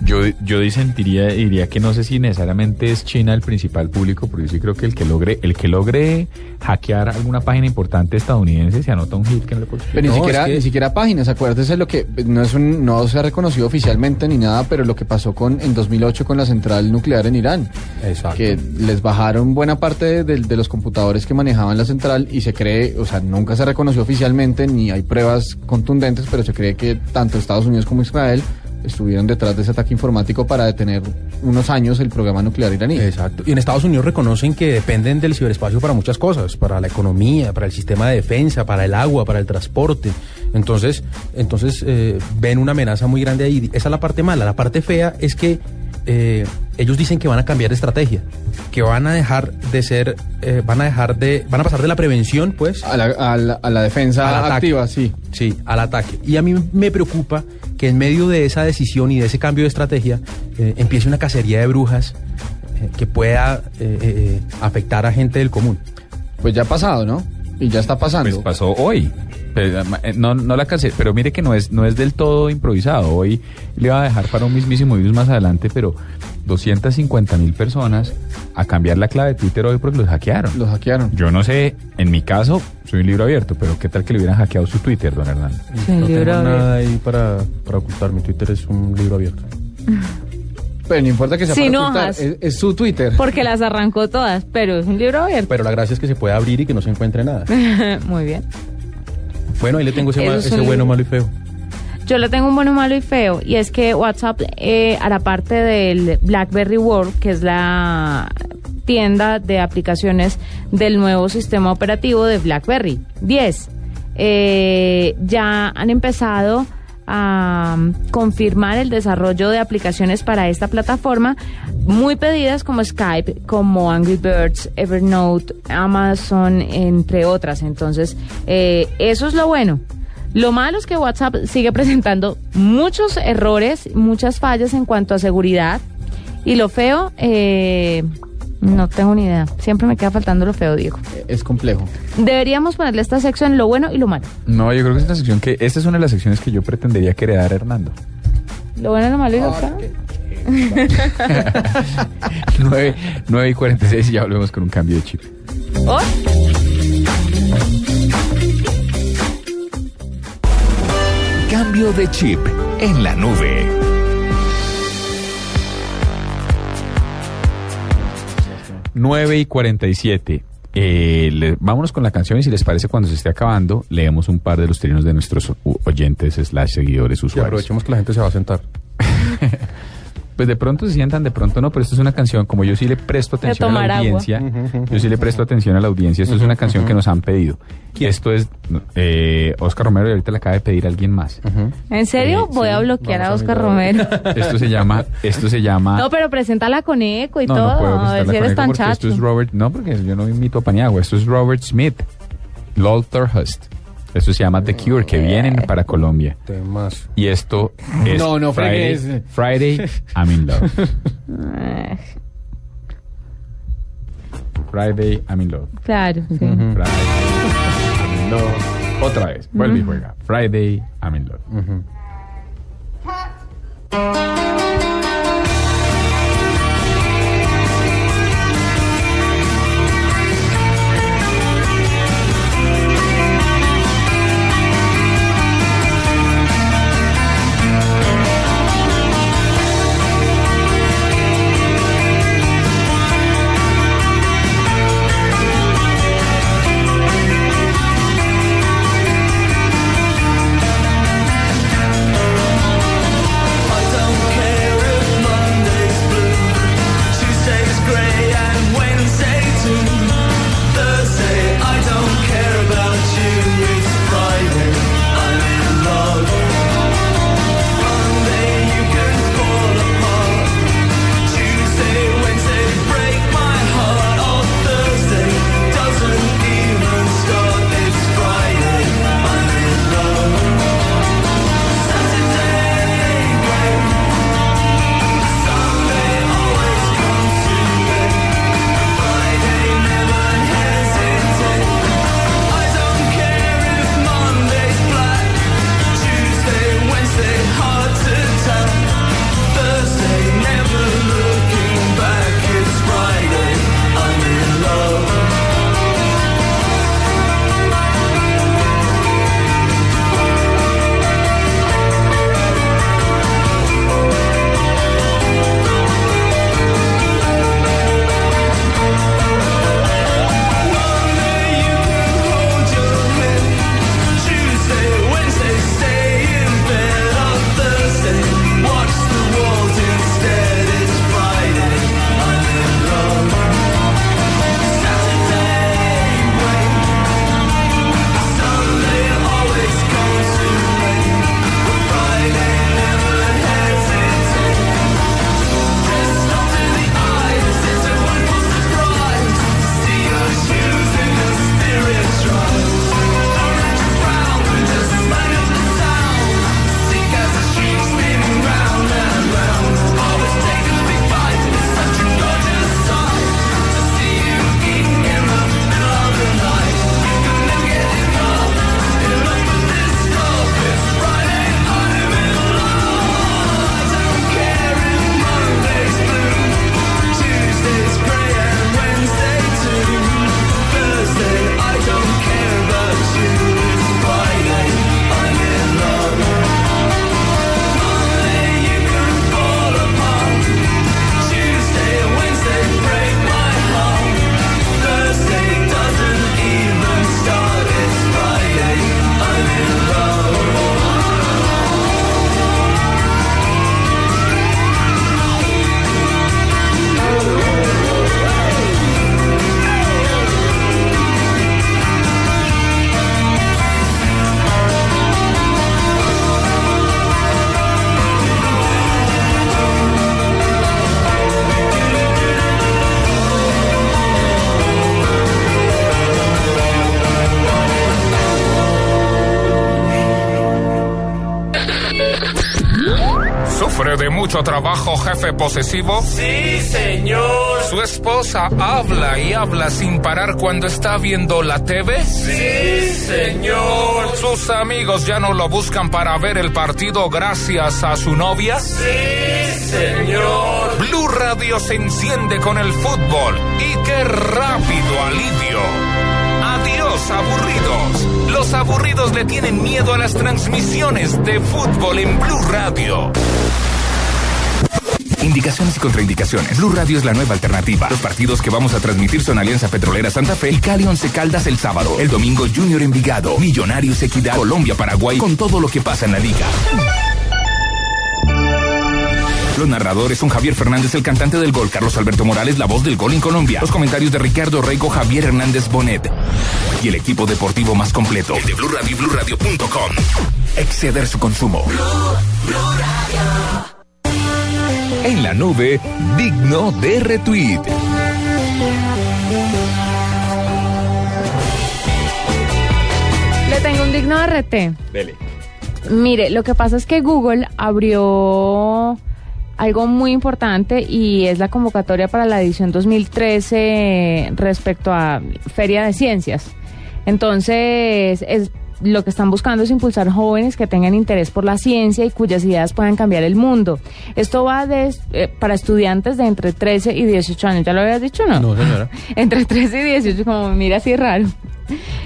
yo, yo disentiría, diría que no sé si necesariamente es China el principal público, porque yo sí creo que el que logre, el que logre hackear alguna página importante estadounidense se anota un hit que no le puedo Pero ni, No, siquiera, es que- ni siquiera páginas, acuérdese lo que no es un, no se ha reconocido oficialmente ni nada, pero lo que pasó con en 2008 con la central nuclear en Irán, Exacto. que les bajaron buena parte de, de los computadores que manejaban la central y se cree, o sea, nunca se reconoció oficialmente ni hay pruebas contundentes, pero se cree que tanto Estados Unidos como Israel estuvieron detrás de ese ataque informático para detener unos años el programa nuclear iraní. Exacto. Y en Estados Unidos reconocen que dependen del ciberespacio para muchas cosas, para la economía, para el sistema de defensa, para el agua, para el transporte. Entonces, entonces eh, ven una amenaza muy grande ahí. Esa es la parte mala. La parte fea es que eh, ellos dicen que van a cambiar de estrategia, que van a dejar de ser, eh, van a dejar de, van a pasar de la prevención, pues, A la, a la- a la defensa activa, sí. Sí, al ataque. Y a mí me preocupa que en medio de esa decisión y de ese cambio de estrategia eh, empiece una cacería de brujas eh, que pueda eh, eh, afectar a gente del común. Pues ya ha pasado, ¿no? Y ya está pasando. Pues pasó hoy. Eh, no, no la cansé, pero mire que no es, no es del todo improvisado. Hoy le iba a dejar para un mismísimo virus más adelante, pero 250 mil personas a cambiar la clave de Twitter hoy porque los hackearon. Los hackearon. Yo no sé, en mi caso, soy un libro abierto, pero ¿qué tal que le hubieran hackeado su Twitter, don Hernando? no tengo nada ahí para, para ocultar. Mi Twitter es un libro abierto. Pero no importa que sea Sin para ocultar, hojas. es, es su Twitter. Porque las arrancó todas, pero es un libro abierto. Pero la gracia es que se puede abrir y que no se encuentre nada. Muy bien. Bueno, ahí le tengo ese, Eso ma- es ese un bueno, libro. malo y feo. Yo le tengo un bueno, malo y feo. Y es que WhatsApp eh, hará parte del BlackBerry World, que es la tienda de aplicaciones del nuevo sistema operativo de BlackBerry 10. Eh, ya han empezado a confirmar el desarrollo de aplicaciones para esta plataforma muy pedidas como Skype, como Angry Birds, Evernote, Amazon, entre otras. Entonces, eh, eso es lo bueno. Lo malo es que WhatsApp sigue presentando muchos errores, muchas fallas en cuanto a seguridad. Y lo feo, eh, no tengo ni idea. Siempre me queda faltando lo feo, Diego. Es complejo. Deberíamos ponerle esta sección lo bueno y lo malo. No, yo creo que es una sección que, esta es una de las secciones que yo pretendería que heredara Hernando. Lo bueno, lo malo y lo feo. 9, 9 y 46 y ya volvemos con un cambio de chip. ¿Oh? De chip en la nube. Nueve y cuarenta y siete. Eh, le, vámonos con la canción y si les parece cuando se esté acabando, leemos un par de los trinos de nuestros oyentes, slash seguidores, usuarios. Y aprovechemos que la gente se va a sentar. Pues de pronto se sientan, de pronto no, pero esto es una canción, como yo sí le presto atención a la agua. audiencia, yo sí le presto atención a la audiencia, esto es una canción que nos han pedido. Esto es eh, Oscar Romero y ahorita le acaba de pedir a alguien más. ¿En serio? Voy a bloquear a Oscar Romero. Esto se llama, esto se llama... No, pero preséntala con eco y No, todo. no puedo a ver si eres tan porque chacho. Esto es Robert, no, porque yo no imito a Paniagua, esto es Robert Smith, Lolterhust. Esto se llama The Cure, que vienen para Colombia. Temas. Y esto es No, no Friday, fregues. Friday, I'm in love. Friday, I'm in love. Claro, sí. Friday, I'm in love. Otra vez, vuelve y juega. Friday, I'm in love. I mucho trabajo, jefe posesivo? Sí, señor. ¿Su esposa habla y habla sin parar cuando está viendo la TV? Sí, señor. ¿Sus amigos ya no lo buscan para ver el partido gracias a su novia? Sí, señor. Blue Radio se enciende con el fútbol y qué rápido alivio. Adiós, aburridos. Los aburridos le tienen miedo a las transmisiones de fútbol en Blue Radio. Indicaciones y contraindicaciones. Blue Radio es la nueva alternativa. Los partidos que vamos a transmitir son Alianza Petrolera Santa Fe y Cali Once Caldas el sábado. El domingo Junior Envigado, Millonarios Equidad, Colombia Paraguay con todo lo que pasa en la liga. Los narradores son Javier Fernández, el cantante del gol, Carlos Alberto Morales, la voz del gol en Colombia. Los comentarios de Ricardo Reico, Javier Hernández Bonet. Y el equipo deportivo más completo, el de Blue Radio y BlueRadio.com. Exceder su consumo. En la nube, digno de retweet. Le tengo un digno RT. Dele. Mire, lo que pasa es que Google abrió algo muy importante y es la convocatoria para la edición 2013 respecto a Feria de Ciencias. Entonces, es, lo que están buscando es impulsar jóvenes que tengan interés por la ciencia y cuyas ideas puedan cambiar el mundo. Esto va de, eh, para estudiantes de entre 13 y 18 años. ¿Ya lo habías dicho o no? No, señora. entre 13 y 18, como me mira así raro.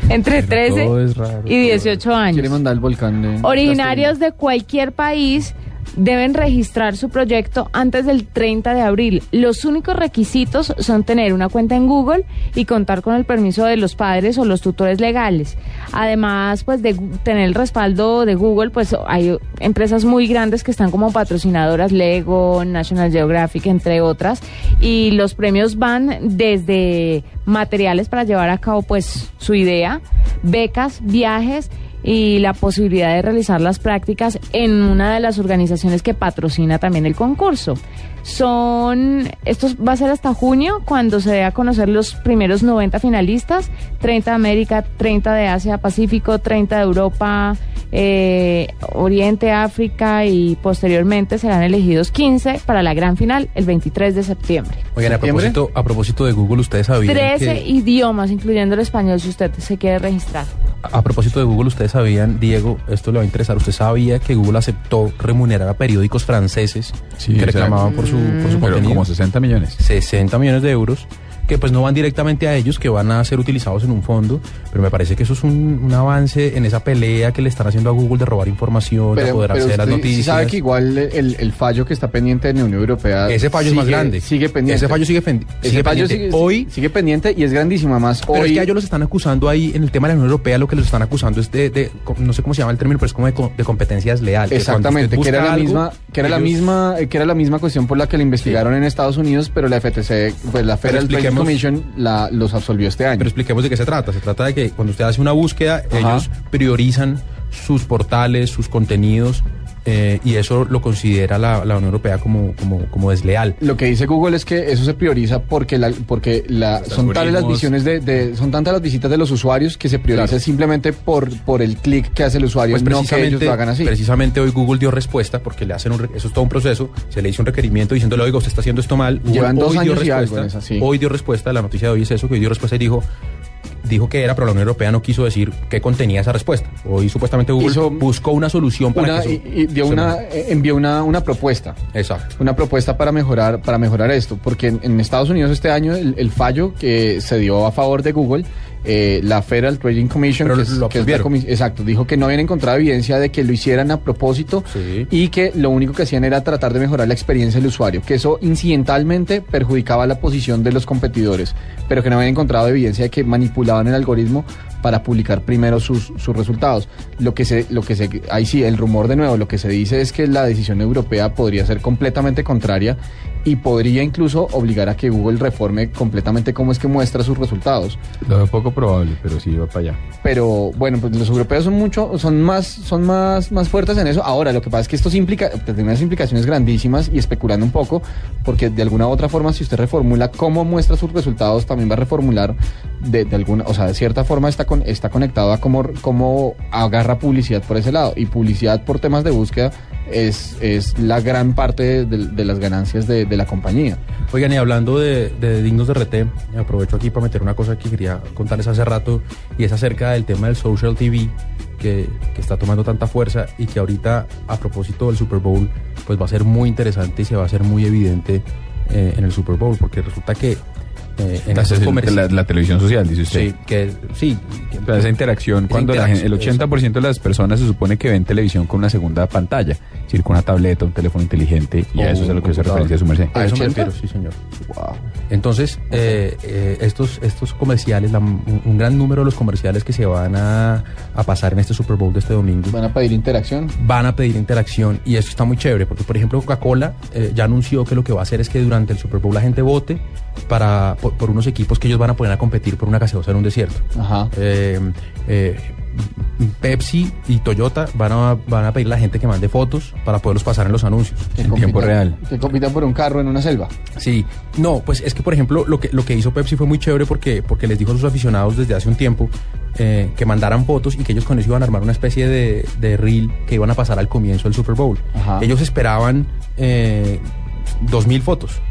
Entre 13 es raro, y 18 años. Quiere mandar el volcán de... Originarios de cualquier país deben registrar su proyecto antes del 30 de abril. Los únicos requisitos son tener una cuenta en Google y contar con el permiso de los padres o los tutores legales. Además, pues de tener el respaldo de Google, pues hay empresas muy grandes que están como patrocinadoras, Lego, National Geographic, entre otras, y los premios van desde materiales para llevar a cabo pues su idea, becas, viajes y la posibilidad de realizar las prácticas en una de las organizaciones que patrocina también el concurso. Son, esto va a ser hasta junio cuando se dé a conocer los primeros 90 finalistas, 30 de América, 30 de Asia Pacífico, 30 de Europa, eh, Oriente, África y posteriormente serán elegidos 15 para la gran final el 23 de septiembre. Oigan, a propósito, a propósito de Google, ustedes sabían 13 que... idiomas, incluyendo el español, si usted se quiere registrar. A propósito de Google, ustedes sabían, Diego, esto le va a interesar, usted sabía que Google aceptó remunerar a periódicos franceses Sí, que o sea, reclamaban por su, por su Pero contenido. como 60 millones. 60 millones de euros que pues no van directamente a ellos, que van a ser utilizados en un fondo, pero me parece que eso es un, un avance en esa pelea que le están haciendo a Google de robar información, de apoderarse de las sí noticias. sabe que igual el, el fallo que está pendiente en la Unión Europea... Ese fallo es más sigue- grande. Sigue pendiente. Ese fallo sigue, fen- Ese sigue fallo pendiente. sigue, Hoy sigue pendiente y es grandísimo. Además, Pero hoy... es que ellos los están acusando ahí en el tema de la Unión Europea, lo que los están acusando es de, de- no sé cómo se llama el término, pero es como de, de competencia desleal. que cuando Exactamente, que era la algo, misma, que era la misma, que era la misma cuestión por la que le investigaron en Estados Unidos, pero la FTC, pues la Federal Commission, la, los absolvió este año. Pero expliquemos de qué se trata. Se trata de que cuando usted hace una búsqueda, ellos priorizan sus portales, sus contenidos, eh, y eso lo considera la, la Unión Europea como, como, como desleal. Lo que dice Google es que eso se prioriza porque la, porque la, son tales las visiones de, de- son tantas las visitas de los usuarios que se prioriza Claro. simplemente por, por el clic que hace el usuario, Pues no que ellos precisamente, lo hagan así. precisamente hoy Google dio respuesta porque le hacen un, re- eso es todo un proceso, se le hizo un requerimiento diciéndole, oiga, usted está haciendo esto mal. Google Llevan dos hoy dio años y algo respuesta, en esa, sí. Hoy dio respuesta, la noticia de hoy es eso, que hoy dio respuesta y dijo, dijo que era, pero la Unión Europea no quiso decir qué contenía esa respuesta. Hoy supuestamente Google Hizo buscó una solución para Una- que eso y, y dio una, eh, envió una, una propuesta. Exacto. Una propuesta para mejorar, para mejorar esto. Porque en, en Estados Unidos este año el, el fallo que se dio a favor de Google, eh, la Federal Trading Commission, Pero que es- lo que es la exacto, dijo que no habían encontrado evidencia de que lo hicieran a propósito y que lo único que hacían era tratar de mejorar la experiencia del usuario, que eso incidentalmente perjudicaba la posición de los competidores, pero que no habían encontrado evidencia de que manipulaban el algoritmo para publicar primero sus, sus resultados. Lo que se, lo que se, ahí sí, el rumor de nuevo, lo que se dice es que la decisión europea podría ser completamente contraria y podría incluso obligar a que Google reforme completamente cómo es que muestra sus resultados. Lo veo poco probable, pero sí va para allá. Pero bueno, pues los europeos son mucho, son más, son más, más fuertes en eso. Ahora, lo que pasa es que esto implica, tiene unas implicaciones grandísimas y especulando un poco, porque de alguna u otra forma, si usted reformula cómo muestra sus resultados, también va a reformular de, de alguna, o sea, de cierta forma está con, está conectado a cómo, cómo agarra publicidad por ese lado. Y publicidad por temas de búsqueda es, es la gran parte de, de las ganancias de, de la compañía. Oigan, y hablando de, de dignos de RT, aprovecho aquí para meter una cosa que quería contarles hace rato, y es acerca del tema del social TV, que, que está tomando tanta fuerza y que ahorita, a propósito del Super Bowl, pues va a ser muy interesante y se va a hacer muy evidente eh, en el Super Bowl, porque resulta que eh, en La, televisión social, dice usted. Sí, que sí. O sea, esa interacción, cuando la el 80% de las personas se supone que ven televisión con una segunda pantalla, decir, con una tableta, un teléfono inteligente, y a eso es a lo que se computador. referencia su merced. A eso me refiero, sí, señor. Entonces, eh, eh, estos, estos comerciales, la- un, un gran número de los comerciales que se van a, a pasar en este Super Bowl de este domingo. ¿Van a pedir interacción? Van a pedir interacción y eso está muy chévere, porque por ejemplo Coca-Cola eh, ya anunció que lo que va a hacer es que durante el Super Bowl la gente vote para, por, por unos equipos que ellos van a poner a competir por una gaseosa en un desierto. Ajá. Pepsi y Toyota van a, van a pedir a la gente que mande fotos para poderlos pasar en los anuncios. Que compitan- Que compitan por un carro en una selva. Sí, no, pues es que por ejemplo lo que, lo que hizo Pepsi fue muy chévere porque, porque les dijo a sus aficionados desde hace un tiempo eh, que mandaran fotos y que ellos con eso iban a armar una especie de, de reel que iban a pasar al comienzo del Super Bowl. Ajá. Ellos esperaban eh, 2.000 fotos.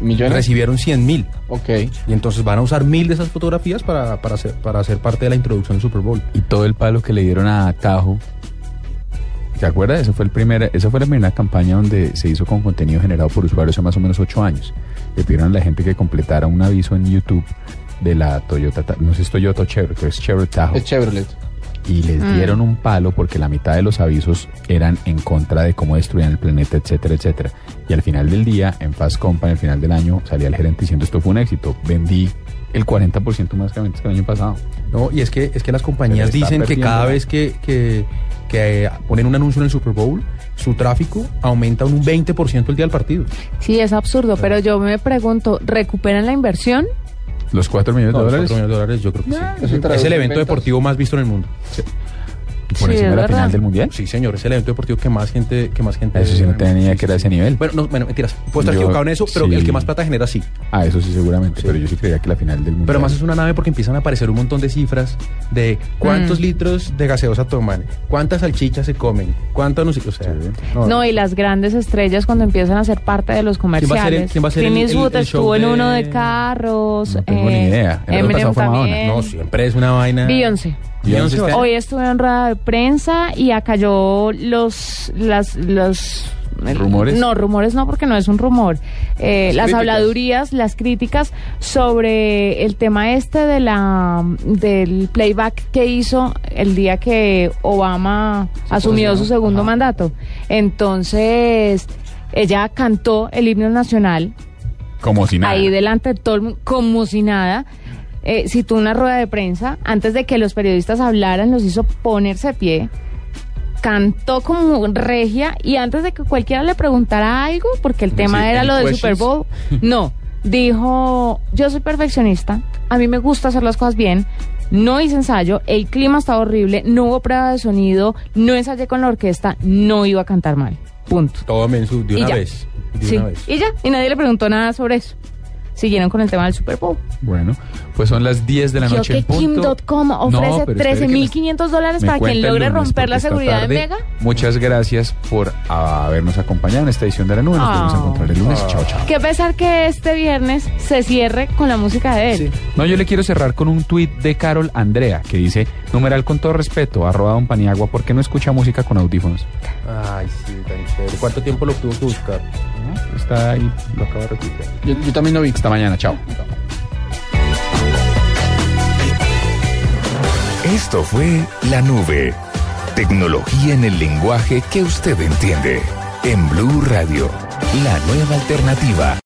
¿Millones? Recibieron 100.000. Ok. Y entonces van a usar mil de esas fotografías para, para, hacer, para hacer parte de la introducción del Super Bowl. Y todo el palo que le dieron a Tajo. ¿Se acuerda? Esa fue, el primer, esa fue la primera campaña donde se hizo con contenido generado por usuarios hace más o menos ocho años. Le pidieron a la gente que completara un aviso en YouTube de la Toyota, Ta- no sé si es Toyota o Chevrolet, pero es Chevrolet Tahoe. Es Chevrolet. Y les Mm. dieron un palo porque la mitad de los avisos eran en contra de cómo destruían el planeta, etcétera, etcétera. Y al final del día, en Fast Company, al final del año, salía el gerente diciendo esto fue un éxito. Vendí el 40% más que el año pasado. No, y es que, es que las compañías dicen que cada vez que, que, que, eh, ponen un anuncio en el Super Bowl, su tráfico aumenta un 20% el día del partido. Sí, es absurdo, pero yo me pregunto, ¿recuperan la inversión? Los 4 millones No, de los dólares. 4 millones de dólares yo creo que sí. Es el en evento deportivo más visto en el mundo. Por Sí, encima de la verdad. final del mundial. Sí, señor, es el evento deportivo que más gente, que más gente. Eso sí no tenía ni idea que era ese nivel. Bueno, no, bueno, mentiras. Puedo estar Yo- equivocado en eso, pero sí. el que más plata genera sí. Ah, eso sí seguramente, pero yo sí creía que la final del mundial. Pero más es una nave porque empiezan a aparecer un montón de cifras de cuántos Mm. litros de gaseosa toman, cuántas salchichas se comen, cuánto no sé, o sea, No, y las grandes estrellas cuando empiezan a ser parte de los ¿Quién va a ser el- comerciales. quién va a ser el- el- estuvo en uno de carros. No tengo ni eh, idea. El año Eminem pasado fue Madonna. también. no, siempre es una vaina. Beyoncé. Hoy estuve en rueda de prensa y acalló los, las, los ¿Rumores? No, rumores no, porque no es un rumor. Eh, las habladurías, las críticas sobre el tema este de la del playback que hizo el día que Obama asumió posicionó. su segundo Ajá. mandato. Entonces, ella cantó el himno nacional Como si nada. ahí delante de todo el mundo, como si nada. Eh, citó una rueda de prensa, antes de que los periodistas hablaran, los hizo ponerse de pie, cantó como regia y antes de que cualquiera le preguntara algo, porque el tema era lo del? Super Bowl, no, dijo, yo soy perfeccionista, a mí me gusta hacer las cosas bien, no hice ensayo, el clima estaba horrible, no hubo prueba de sonido, no ensayé con la orquesta, no iba a cantar mal, punto. Todo mensu de una ya. vez. De Sí, una vez. y ya, y nadie le preguntó nada sobre eso. Siguieron con el tema del Super Bowl. Bueno, pues son las 10 de la noche que en punto. Kim.com No, ofrece que me- 13.500 dólares para quien logre lunes, romper la seguridad tarde, de Mega. Muchas gracias por habernos acompañado en esta edición de la nube. Nos Ah. vamos a encontrar el lunes. Chao, chao. Qué pesar que este viernes se cierre con la música de él. No, yo le quiero cerrar con un tuit de Carol Andrea que dice, numeral con todo respeto, arroba don Paniagua, ¿por qué no escucha música con audífonos? Ay, sí, tan chévere. ¿Cuánto tiempo lo tuvo que buscar? Está ahí, lo acabo de repetir. Yo, yo también lo vi. Hasta mañana, chao. Esto fue La Nube. Tecnología en el lenguaje que usted entiende. En Blue Radio, la nueva alternativa.